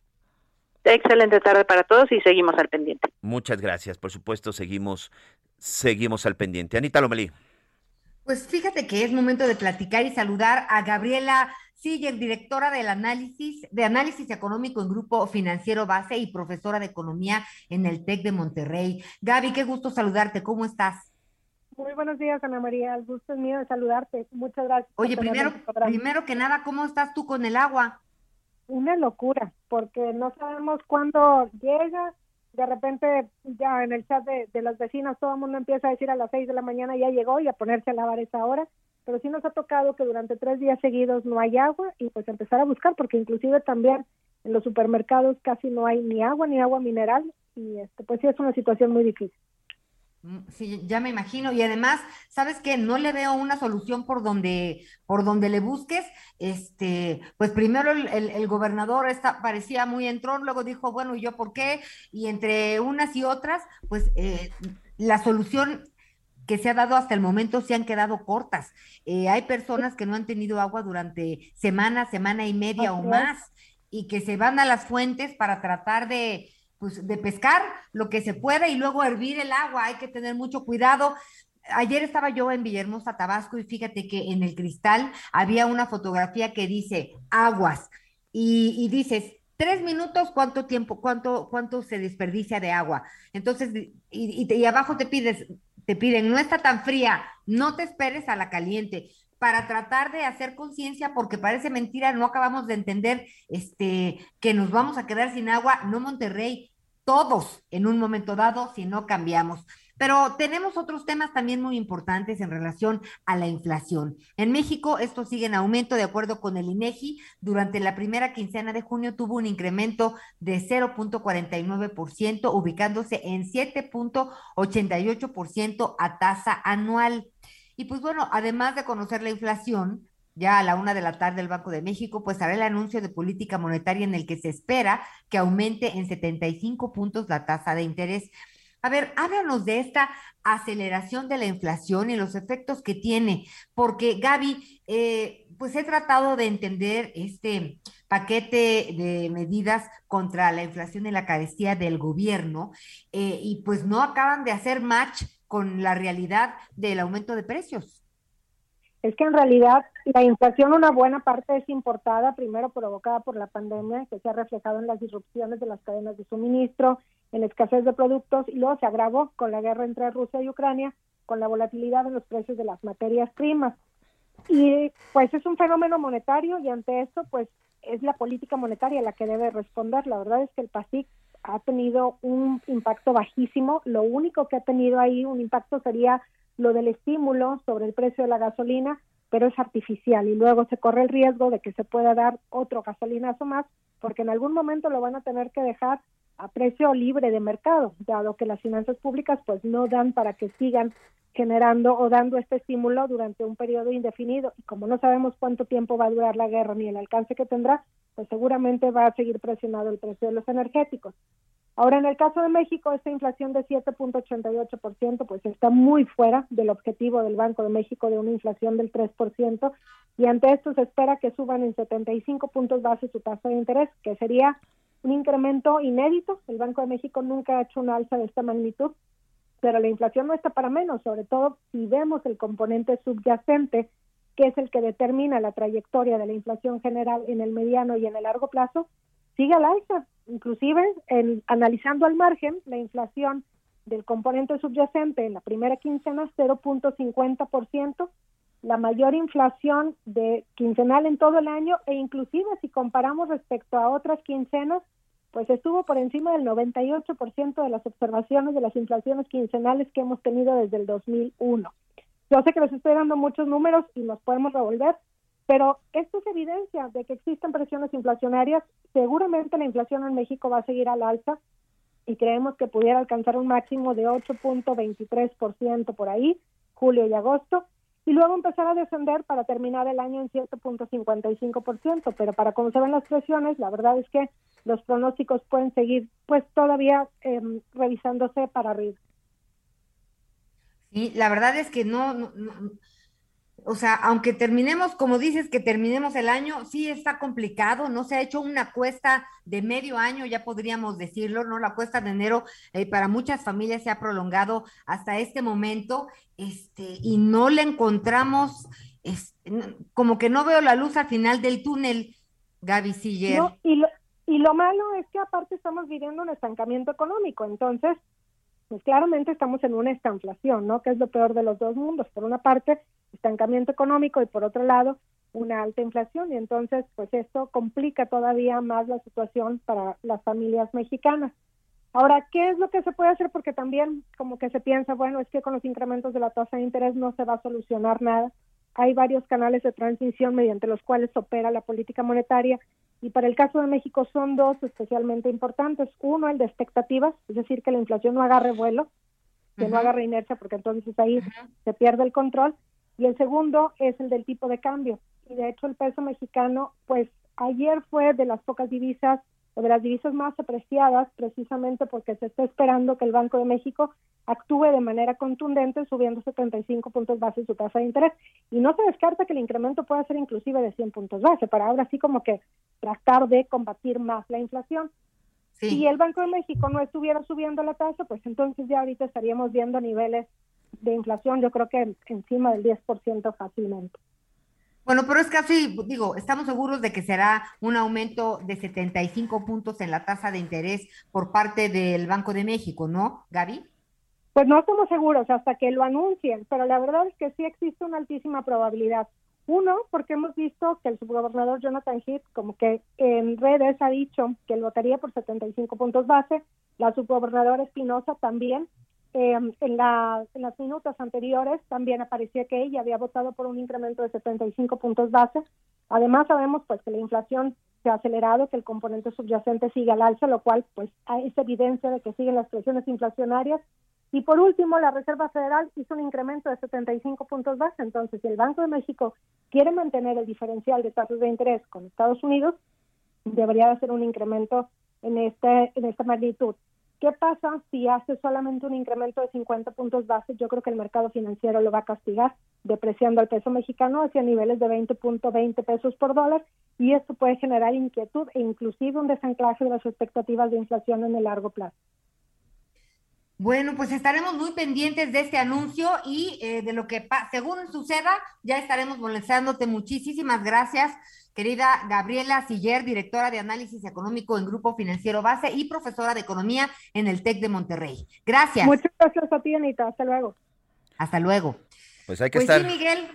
Excelente tarde para todos y seguimos al pendiente. Muchas gracias, por supuesto, seguimos seguimos al pendiente. Anita Lomelí. Pues fíjate que es momento de platicar y saludar a Gabriela Siller, directora del análisis de análisis económico en Grupo Financiero Base y profesora de economía en el TEC de Monterrey. Gaby, qué gusto saludarte. ¿Cómo estás? Muy buenos días, Ana María. El gusto es mío de saludarte. Muchas gracias. Oye, primero, primero que nada, ¿cómo estás tú con el agua? Una locura, porque no sabemos cuándo llega. De repente, ya en el chat de, de las vecinas, todo el mundo empieza a decir a las seis de la mañana ya llegó y a ponerse a lavar esa hora. Pero sí nos ha tocado que durante tres días seguidos no hay agua y pues empezar a buscar, porque inclusive también en los supermercados casi no hay ni agua ni agua mineral y este pues sí es una situación muy difícil. Sí, ya me imagino. Y además, ¿sabes qué? No le veo una solución por donde, por donde le busques. Este, pues primero el, el, gobernador está, parecía muy entrón, luego dijo, bueno, ¿y yo por qué? Y entre unas y otras, pues eh, la solución que se ha dado hasta el momento se han quedado cortas. Eh, hay personas que no han tenido agua durante semana, semana y media o más, y que se van a las fuentes para tratar de pues, de pescar lo que se pueda y luego hervir el agua. Hay que tener mucho cuidado. Ayer estaba yo en Villahermosa, Tabasco, y fíjate que en el cristal había una fotografía que dice aguas y, dices, tres minutos, ¿cuánto tiempo, cuánto, cuánto se desperdicia de agua? Entonces, y, y, y, abajo te pides, te piden, no está tan fría, no te esperes a la caliente para tratar de hacer conciencia, porque parece mentira, no acabamos de entender este, que nos vamos a quedar sin agua, no Monterrey, todos en un momento dado si no cambiamos. Pero tenemos otros temas también muy importantes en relación a la inflación. En México esto sigue en aumento de acuerdo con el INEGI. Durante la primera quincena de junio tuvo un incremento de 0.49%, ubicándose en 7.88% a tasa anual. Y pues bueno, además de conocer la inflación, ya a la una de la tarde el Banco de México, pues hará el anuncio de política monetaria en el que se espera que aumente en 75 puntos la tasa de interés. A ver, háblanos de esta aceleración de la inflación y los efectos que tiene, porque Gaby, eh, pues he tratado de entender este paquete de medidas contra la inflación y la carestía del gobierno eh, y pues no acaban de hacer match con la realidad del aumento de precios es que en realidad la inflación una buena parte es importada, primero provocada por la pandemia, que se ha reflejado en las disrupciones de las cadenas de suministro, en escasez de productos, y luego se agravó con la guerra entre Rusia y Ucrania, con la volatilidad en los precios de las materias primas. Y pues es un fenómeno monetario y ante esto pues es la política monetaria la que debe responder. La verdad es que el PASIC ha tenido un impacto bajísimo. Lo único que ha tenido ahí un impacto sería lo del estímulo sobre el precio de la gasolina, pero es artificial y luego se corre el riesgo de que se pueda dar otro gasolinazo más, porque en algún momento lo van a tener que dejar a precio libre de mercado, dado que las finanzas públicas pues no dan para que sigan generando o dando este estímulo durante un periodo indefinido y como no sabemos cuánto tiempo va a durar la guerra ni el alcance que tendrá, pues seguramente va a seguir presionado el precio de los energéticos. Ahora, en el caso de México, esta inflación de 7.88% pues está muy fuera del objetivo del Banco de México de una inflación del 3% y ante esto se espera que suban en 75 puntos base su tasa de interés, que sería un incremento inédito. El Banco de México nunca ha hecho una alza de esta magnitud, pero la inflación no está para menos, sobre todo si vemos el componente subyacente, que es el que determina la trayectoria de la inflación general en el mediano y en el largo plazo, sigue al alza. Inclusive, en, analizando al margen, la inflación del componente subyacente en la primera quincena 0.50%, la mayor inflación de quincenal en todo el año e inclusive si comparamos respecto a otras quincenas, pues estuvo por encima del 98% de las observaciones de las inflaciones quincenales que hemos tenido desde el 2001. Yo sé que les estoy dando muchos números y los podemos revolver, pero esto es evidencia de que existen presiones inflacionarias. Seguramente la inflación en México va a seguir al alza y creemos que pudiera alcanzar un máximo de 8.23% por ahí, julio y agosto, y luego empezar a descender para terminar el año en 7.55%. Pero para cómo se ven las presiones, la verdad es que los pronósticos pueden seguir pues todavía eh, revisándose para arriba. Sí, la verdad es que no, o sea, aunque terminemos, como dices, que terminemos el año, sí está complicado, no se ha hecho una cuesta de medio año, ya podríamos decirlo, ¿no? La cuesta de enero eh, para muchas familias se ha prolongado hasta este momento, este, y no le encontramos, es, como que no veo la luz al final del túnel, Gaby Siller. Y, lo, y lo malo es que aparte estamos viviendo un estancamiento económico, entonces pues claramente estamos en una estanflación, ¿no? Que es lo peor de los dos mundos. Por una parte, estancamiento económico y por otro lado, una alta inflación. Y entonces, pues esto complica todavía más la situación para las familias mexicanas. Ahora, ¿qué es lo que se puede hacer? Porque también como que se piensa, bueno, es que con los incrementos de la tasa de interés no se va a solucionar nada. Hay varios canales de transmisión mediante los cuales opera la política monetaria y para el caso de México son dos especialmente importantes. Uno, el de expectativas, es decir, que la inflación no agarre vuelo, que no agarre inercia, porque entonces ahí se pierde el control. Y el segundo es el del tipo de cambio. Y de hecho el peso mexicano, pues ayer fue de las pocas divisas o de las divisas más apreciadas precisamente porque se está esperando que el Banco de México actúe de manera contundente subiendo 75 puntos base su tasa de interés. Y no se descarta que el incremento pueda ser inclusive de 100 puntos base, para ahora sí como que tratar de combatir más la inflación. Si el Banco de México no estuviera subiendo la tasa, pues entonces ya ahorita estaríamos viendo niveles de inflación, yo creo que encima del 10% fácilmente. Bueno, pero es casi, digo, estamos seguros de que será un aumento de 75 puntos en la tasa de interés por parte del Banco de México, ¿no, Gaby? Pues no estamos seguros hasta que lo anuncien, pero la verdad es que sí existe una altísima probabilidad. Uno, porque hemos visto que el subgobernador Jonathan Heath, como que en redes ha dicho que votaría por 75 puntos base, la subgobernadora Espinosa también, eh, en, la, en las minutos anteriores también aparecía que ella había votado por un incremento de 75 puntos base. Además sabemos pues que la inflación se ha acelerado, que el componente subyacente sigue al alza, lo cual pues es evidencia de que siguen las presiones inflacionarias. Y por último, la Reserva Federal hizo un incremento de 75 puntos base. Entonces, si el Banco de México quiere mantener el diferencial de tasas de interés con Estados Unidos, debería hacer un incremento en, este, en esta magnitud. ¿Qué pasa si hace solamente un incremento de 50 puntos base? Yo creo que el mercado financiero lo va a castigar, depreciando al peso mexicano hacia niveles de 20.20 pesos por dólar y esto puede generar inquietud e inclusive un desanclaje de las expectativas de inflación en el largo plazo. Bueno, pues estaremos muy pendientes de este anuncio y eh, de lo que según suceda, ya estaremos molestándote. Muchísimas gracias querida Gabriela Siller, directora de análisis económico en Grupo Financiero Base y profesora de economía en el TEC de Monterrey. Gracias. Muchas gracias a ti, Anita. Hasta luego. Hasta luego. Pues hay que Pues estar. sí, Miguel,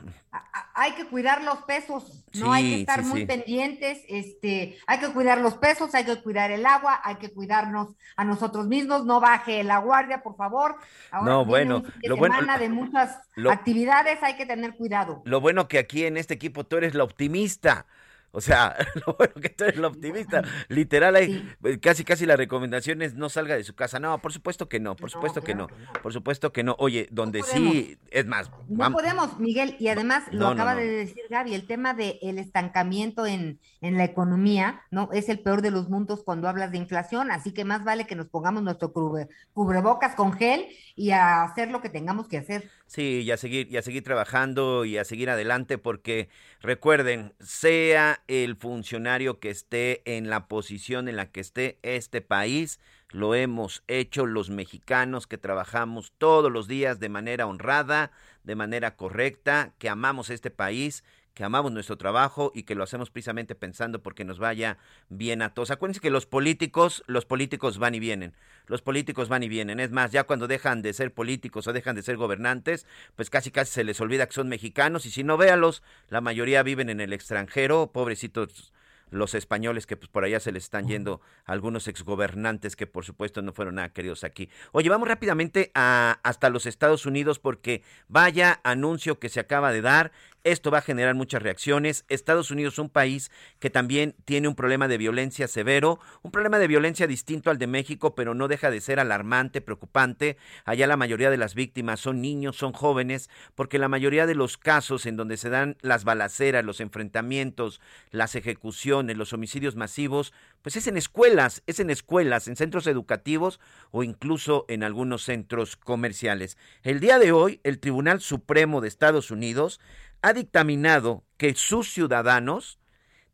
hay que cuidar los pesos, no Sí, hay que estar sí, muy sí. pendientes, este, hay que cuidar los pesos, hay que cuidar el agua, hay que cuidarnos a nosotros mismos, no baje la guardia, por favor. Ahora No, bueno, lo bueno- semana de muchas lo- actividades, hay que tener cuidado. Lo bueno que aquí en este equipo tú eres la optimista. O sea, lo bueno que tú eres la optimista. Literal, hay eh, casi casi la recomendación es no salga de su casa. No, por supuesto que no, por supuesto que no. Por supuesto que no. Oye, donde sí, es más, No vamos. podemos, Miguel, y además lo No, no, acaba no. de decir Gaby, el tema del estancamiento en, en la economía, ¿no? Es el peor de los mundos cuando hablas de inflación, así que más vale que nos pongamos nuestro cubre- cubrebocas con gel y a hacer lo que tengamos que hacer. Sí, y a seguir, y seguir trabajando y a seguir adelante, porque recuerden, sea el funcionario que esté en la posición en la que esté este país, lo hemos hecho los mexicanos que trabajamos todos los días de manera honrada, de manera correcta, que amamos este país, que amamos nuestro trabajo y que lo hacemos precisamente pensando porque nos vaya bien a todos. Acuérdense que los políticos, los políticos van y vienen. Los políticos van y vienen. Es más, ya cuando dejan de ser políticos o dejan de ser gobernantes, pues casi casi se les olvida que son mexicanos y si no véalos, la mayoría viven en el extranjero, pobrecitos los españoles que pues por allá se les están yendo algunos exgobernantes que por supuesto no fueron nada queridos aquí. Oye, vamos rápidamente a, hasta los Estados Unidos porque vaya anuncio que se acaba de dar. Esto va a generar muchas reacciones. Estados Unidos es un país que también tiene un problema de violencia severo, un problema de violencia distinto al de México, pero no deja de ser alarmante, preocupante. Allá la mayoría de las víctimas son niños, son jóvenes, porque la mayoría de los casos en donde se dan las balaceras, los enfrentamientos, las ejecuciones, los homicidios masivos, pues es en escuelas, es en escuelas, en centros educativos o incluso en algunos centros comerciales. El día de hoy, el Tribunal Supremo de Estados Unidos ha dictaminado que sus ciudadanos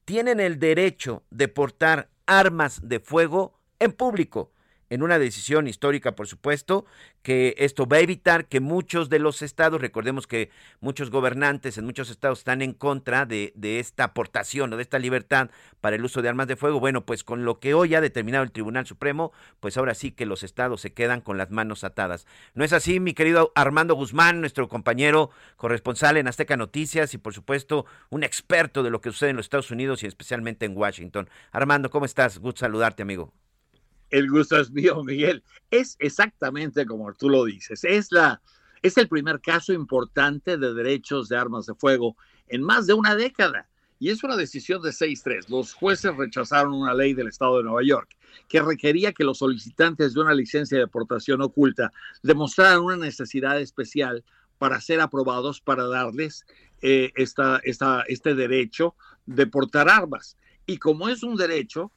tienen el derecho de portar armas de fuego en público. En una decisión histórica, por supuesto, que esto va a evitar que muchos de los estados, recordemos que muchos gobernantes en muchos estados están en contra de, esta aportación o de esta libertad para el uso de armas de fuego. Bueno, pues con lo que hoy ha determinado el Tribunal Supremo, pues ahora sí que los estados se quedan con las manos atadas. ¿No es así, mi querido Armando Guzmán, nuestro compañero corresponsal en Azteca Noticias y por supuesto un experto de lo que sucede en los Estados Unidos y especialmente en Washington? Armando, ¿cómo estás? Gusto saludarte, amigo. El gusto es mío, Miguel. Es exactamente como tú lo dices. Es, la, es el primer caso importante de derechos de armas de fuego en más de una década. Y es una decisión de 6-3. Los jueces rechazaron una ley del estado de Nueva York que requería que los solicitantes de una licencia de portación oculta demostraran una necesidad especial para ser aprobados para darles eh, esta, esta, este derecho de portar armas. Y como es un derecho,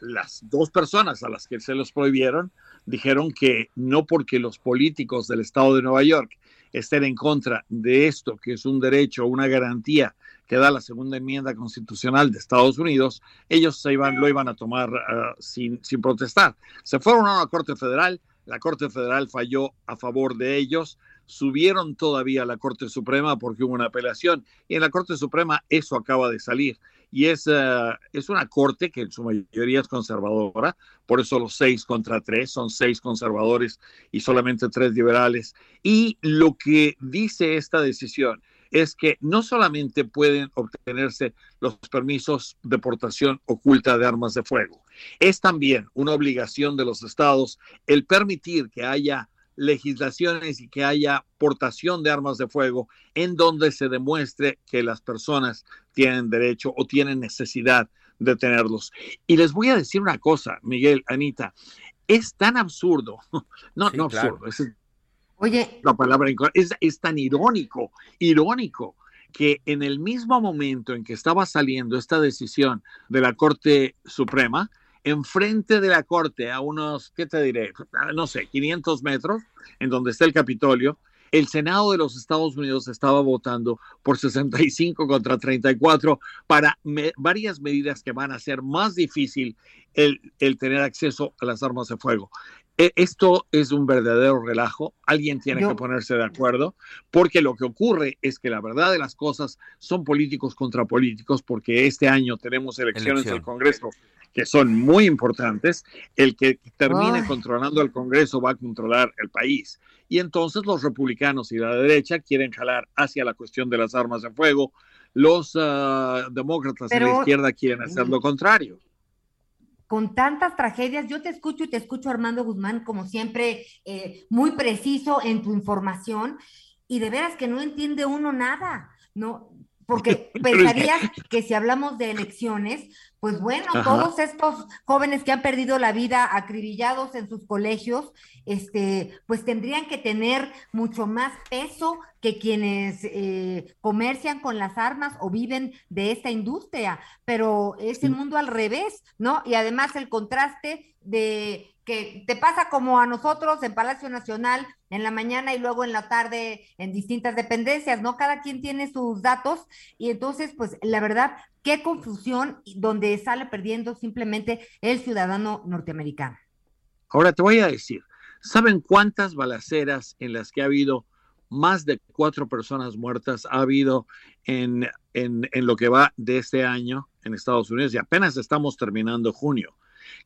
las dos personas a las que se los prohibieron dijeron que no porque los políticos del estado de Nueva York estén en contra de esto, que es un derecho, una garantía que da la segunda enmienda constitucional de Estados Unidos, ellos se iban, lo iban a tomar uh, sin, sin protestar. Se fueron a una Corte Federal, la Corte Federal falló a favor de ellos, subieron todavía a la Corte Suprema porque hubo una apelación y en la Corte Suprema eso acaba de salir y es, uh, es una corte que en su mayoría es conservadora, por eso los seis contra tres, son seis conservadores y solamente tres liberales. Y lo que dice esta decisión es que no solamente pueden obtenerse los permisos de portación oculta de armas de fuego, es también una obligación de los estados el permitir que haya legislaciones y que haya portación de armas de fuego en donde se demuestre que las personas tienen derecho o tienen necesidad de tenerlos. Y les voy a decir una cosa, Miguel, Anita, es tan absurdo, no, Sí, no claro. absurdo, es Oye, la palabra es, es tan irónico, irónico, que en el mismo momento en que estaba saliendo esta decisión de la Corte Suprema, enfrente de la Corte, a unos, ¿qué te diré? No sé, 500 metros, en donde está el Capitolio, el Senado de los Estados Unidos estaba votando por 65 contra 34 para varias medidas que van a hacer más difícil el tener acceso a las armas de fuego. E- Esto es un verdadero relajo. Alguien tiene Yo- que ponerse de acuerdo, porque lo que ocurre es que la verdad de las cosas son políticos contra políticos, porque este año tenemos elecciones Elección. del Congreso que son muy importantes. El que termine Ay. controlando el Congreso va a controlar el país. y entonces los republicanos y la derecha quieren jalar hacia la cuestión de las armas de fuego, los uh, demócratas Pero, y la izquierda quieren hacer lo contrario. Con tantas tragedias, yo te escucho y te escucho Armando Guzmán, como siempre, eh, muy preciso en tu información, y de veras que no entiende uno nada, ¿no? Porque pensarías que si hablamos de elecciones, pues bueno, Ajá. todos estos jóvenes que han perdido la vida acribillados en sus colegios, este, pues tendrían que tener mucho más peso que quienes eh, comercian con las armas o viven de esta industria, pero es el mundo al revés, ¿no? Y además el contraste de que te pasa como a nosotros en Palacio Nacional en la mañana y luego en la tarde en distintas dependencias, ¿no? Cada quien tiene sus datos y entonces, pues la verdad, qué confusión donde sale perdiendo simplemente el ciudadano norteamericano. Ahora te voy a decir, ¿saben cuántas balaceras en las que ha habido más de cuatro personas muertas ha habido en, en, en lo que va de este año en Estados Unidos? Y apenas estamos terminando junio.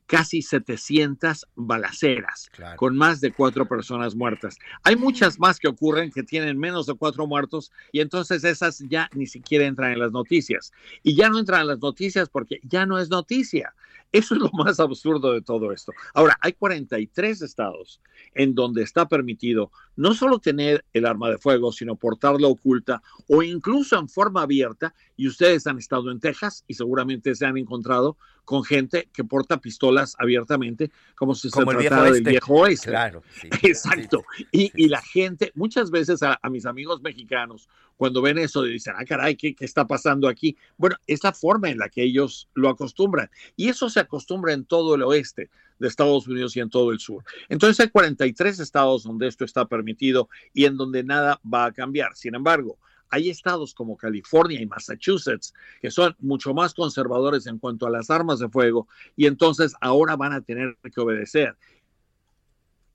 Casi 700 balaceras con más de cuatro personas muertas. Hay muchas más que ocurren que tienen menos de cuatro muertos y entonces esas ya ni siquiera entran en las noticias. Y ya no entran en las noticias porque ya no es noticia. Eso es lo más absurdo de todo esto. Ahora, hay 43 estados en donde está permitido no solo tener el arma de fuego, sino portarla oculta o incluso en forma abierta. Y ustedes han estado en Texas y seguramente se han encontrado con gente que porta pistolas abiertamente como si Como se viejo tratara del oeste. viejo oeste. Claro, sí, Exacto. Y, y la gente, muchas veces a, a mis amigos mexicanos, cuando ven eso, dicen, ah, caray, ¿qué, ¿qué está pasando aquí? Bueno, es la forma en la que ellos lo acostumbran. Y eso se acostumbra en todo el oeste de Estados Unidos y en todo el sur. Entonces hay 43 estados donde esto está permitido y en donde nada va a cambiar. Sin embargo, hay estados como California y Massachusetts que son mucho más conservadores en cuanto a las armas de fuego y entonces ahora van a tener que obedecer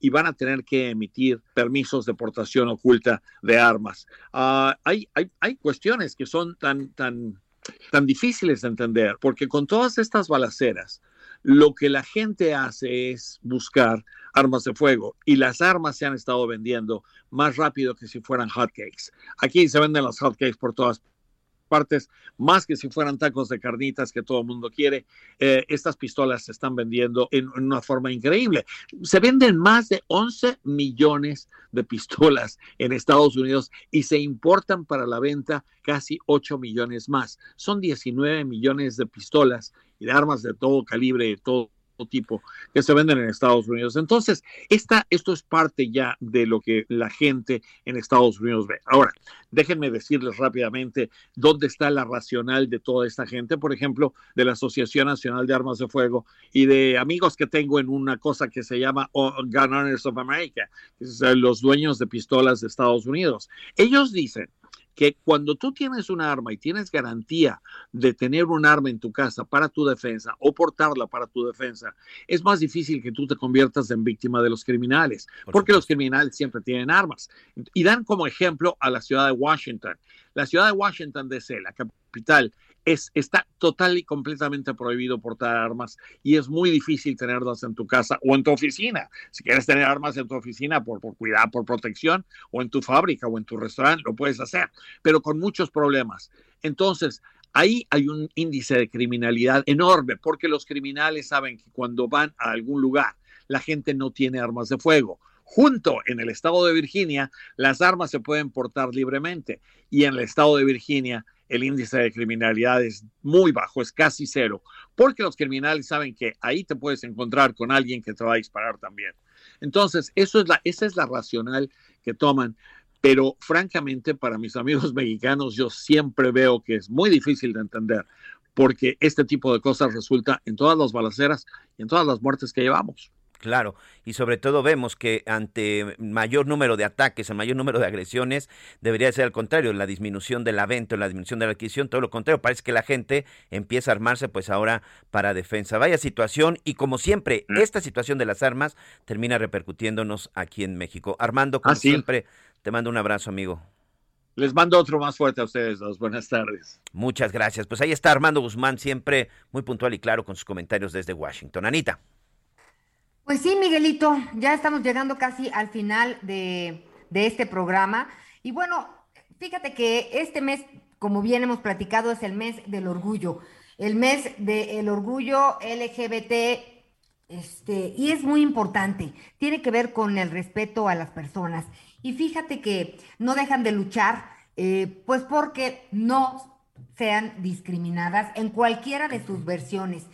y van a tener que emitir permisos de portación oculta de armas. Ah, hay, hay, hay cuestiones que son tan, tan, tan difíciles de entender, porque con todas estas balaceras, lo que la gente hace es buscar armas de fuego y las armas se han estado vendiendo más rápido que si fueran hotcakes. Aquí se venden los hotcakes por todas partes, más que si fueran tacos de carnitas que todo el mundo quiere. Eh, estas pistolas se están vendiendo en, en una forma increíble. Se venden más de 11 millones de pistolas en Estados Unidos y se importan para la venta casi 8 millones más. Son 19 millones de pistolas y de armas de todo calibre, de todo tipo que se venden en Estados Unidos. Entonces, esta, esto es parte ya de lo que la gente en Estados Unidos ve. Ahora, déjenme decirles rápidamente dónde está la racional de toda esta gente, por ejemplo, de la Asociación Nacional de Armas de Fuego y de amigos que tengo en una cosa que se llama Gun Owners of America, los dueños de pistolas de Estados Unidos. Ellos dicen que cuando tú tienes un arma y tienes garantía de tener un arma en tu casa para tu defensa o portarla para tu defensa, es más difícil que tú te conviertas en víctima de los criminales, porque los criminales siempre tienen armas. Y dan como ejemplo a la ciudad de Washington. La ciudad de Washington DC, la capital, es, está total y completamente prohibido portar armas y es muy difícil tenerlas en tu casa o en tu oficina. Si quieres tener armas en tu oficina por, por cuidado, por protección, o en tu fábrica o en tu restaurante, lo puedes hacer, pero con muchos problemas. Entonces, ahí hay un índice de criminalidad enorme porque los criminales saben que cuando van a algún lugar, la gente no tiene armas de fuego. Junto en el estado de Virginia, las armas se pueden portar libremente y en el estado de Virginia el índice de criminalidad es muy bajo, es casi cero, porque los criminales saben que ahí te puedes encontrar con alguien que te va a disparar también. Entonces, eso es la, esa es la racional que toman. Pero francamente, para mis amigos mexicanos, yo siempre veo que es muy difícil de entender, porque este tipo de cosas resulta en todas las balaceras y en todas las muertes que llevamos. Claro, y sobre todo vemos que ante mayor número de ataques, el mayor número de agresiones, debería ser al contrario, la disminución de la venta, la disminución de la adquisición, todo lo contrario, parece que la gente empieza a armarse pues ahora para defensa. Vaya situación y como siempre, esta situación de las armas termina repercutiéndonos aquí en México. Armando, como Ah, sí. siempre, te mando un abrazo, amigo. Les mando otro más fuerte a ustedes dos. Buenas tardes. Muchas gracias. Pues ahí está Armando Guzmán, siempre muy puntual y claro con sus comentarios desde Washington. Anita. Pues sí, Miguelito, ya estamos llegando casi al final de, de este programa. Y bueno, fíjate que este mes, como bien hemos platicado, es el mes del orgullo, el mes del orgullo LGBT, este, y es muy importante, tiene que ver con el respeto a las personas. Y fíjate que no dejan de luchar, eh, pues porque no sean discriminadas en cualquiera de sus versiones.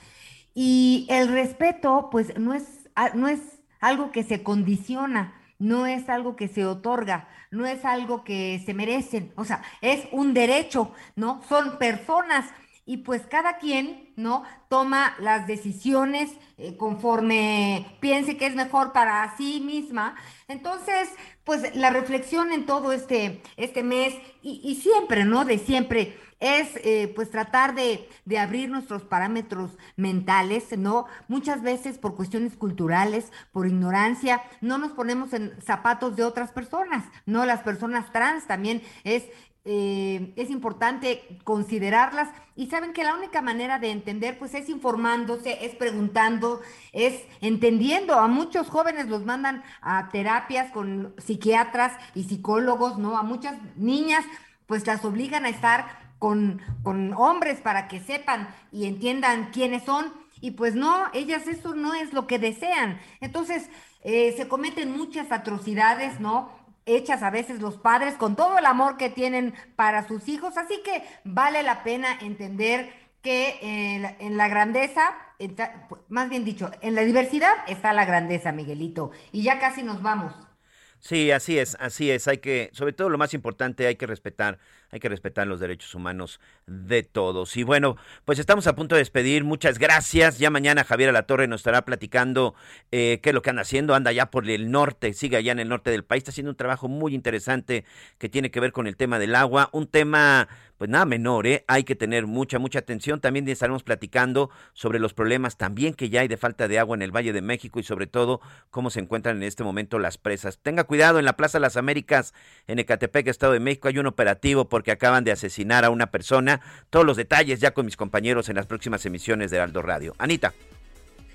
Y el respeto, pues no es, no es algo que se condiciona, no es algo que se otorga, no es algo que se merecen, o sea, es un derecho, ¿no? Son personas y pues cada quien, ¿no? Toma las decisiones eh, conforme piense que es mejor para sí misma. Entonces, pues la reflexión en todo este, este mes y, y siempre, ¿no? De siempre es eh, pues tratar de, de abrir nuestros parámetros mentales, ¿no? Muchas veces por cuestiones culturales, por ignorancia, no nos ponemos en zapatos de otras personas, ¿no? Las personas trans también es eh, es importante considerarlas y saben que la única manera de entender pues es informándose, es preguntando, es entendiendo. A muchos jóvenes los mandan a terapias con psiquiatras y psicólogos, ¿no? A muchas niñas pues las obligan a estar con, con hombres para que sepan y entiendan quiénes son. Y pues no, ellas eso no es lo que desean. Entonces, eh, se cometen muchas atrocidades, ¿no? hechas a veces los padres con todo el amor que tienen para sus hijos. Así que vale la pena entender que en la, en la grandeza, más bien dicho, en la diversidad está la grandeza, Miguelito. Y ya casi nos vamos. Sí, así es, así es. Hay que, sobre todo lo más importante, hay que respetar, hay que respetar los derechos humanos de todos. Y bueno, pues estamos a punto de despedir. Muchas gracias. Ya mañana Javier Alatorre nos estará platicando eh, qué es lo que anda haciendo. Anda ya por el norte, sigue allá en el norte del país. Está haciendo un trabajo muy interesante que tiene que ver con el tema del agua. Un tema, pues nada menor, ¿eh? Hay que tener mucha, mucha atención. También estaremos platicando sobre los problemas también que ya hay de falta de agua en el Valle de México y sobre todo cómo se encuentran en este momento las presas. Tenga cuidado en la Plaza Las Américas, en Ecatepec, Estado de México, hay un operativo porque acaban de asesinar a una persona. Todos los detalles ya con mis compañeros en las próximas emisiones de Aldo Radio. Anita.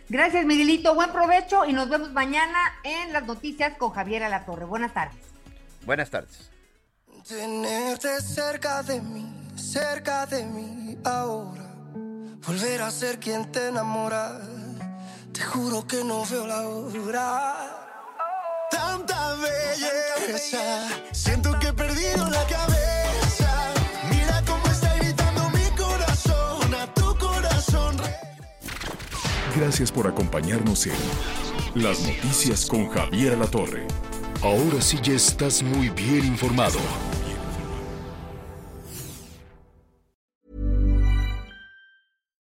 Gracias, Miguelito. Buen provecho y nos vemos mañana en las noticias con Javier Alatorre. Buenas tardes. Buenas tardes. Tenerte cerca de mí, cerca de mí ahora. Volver a ser quien te enamora. Te juro que no veo la hora. Tanta belleza, siento que he perdido la cabeza. Mira cómo está gritando mi corazón, a tu corazón. Gracias por acompañarnos en Las Noticias con Javier Alatorre. Ahora sí ya estás muy bien informado.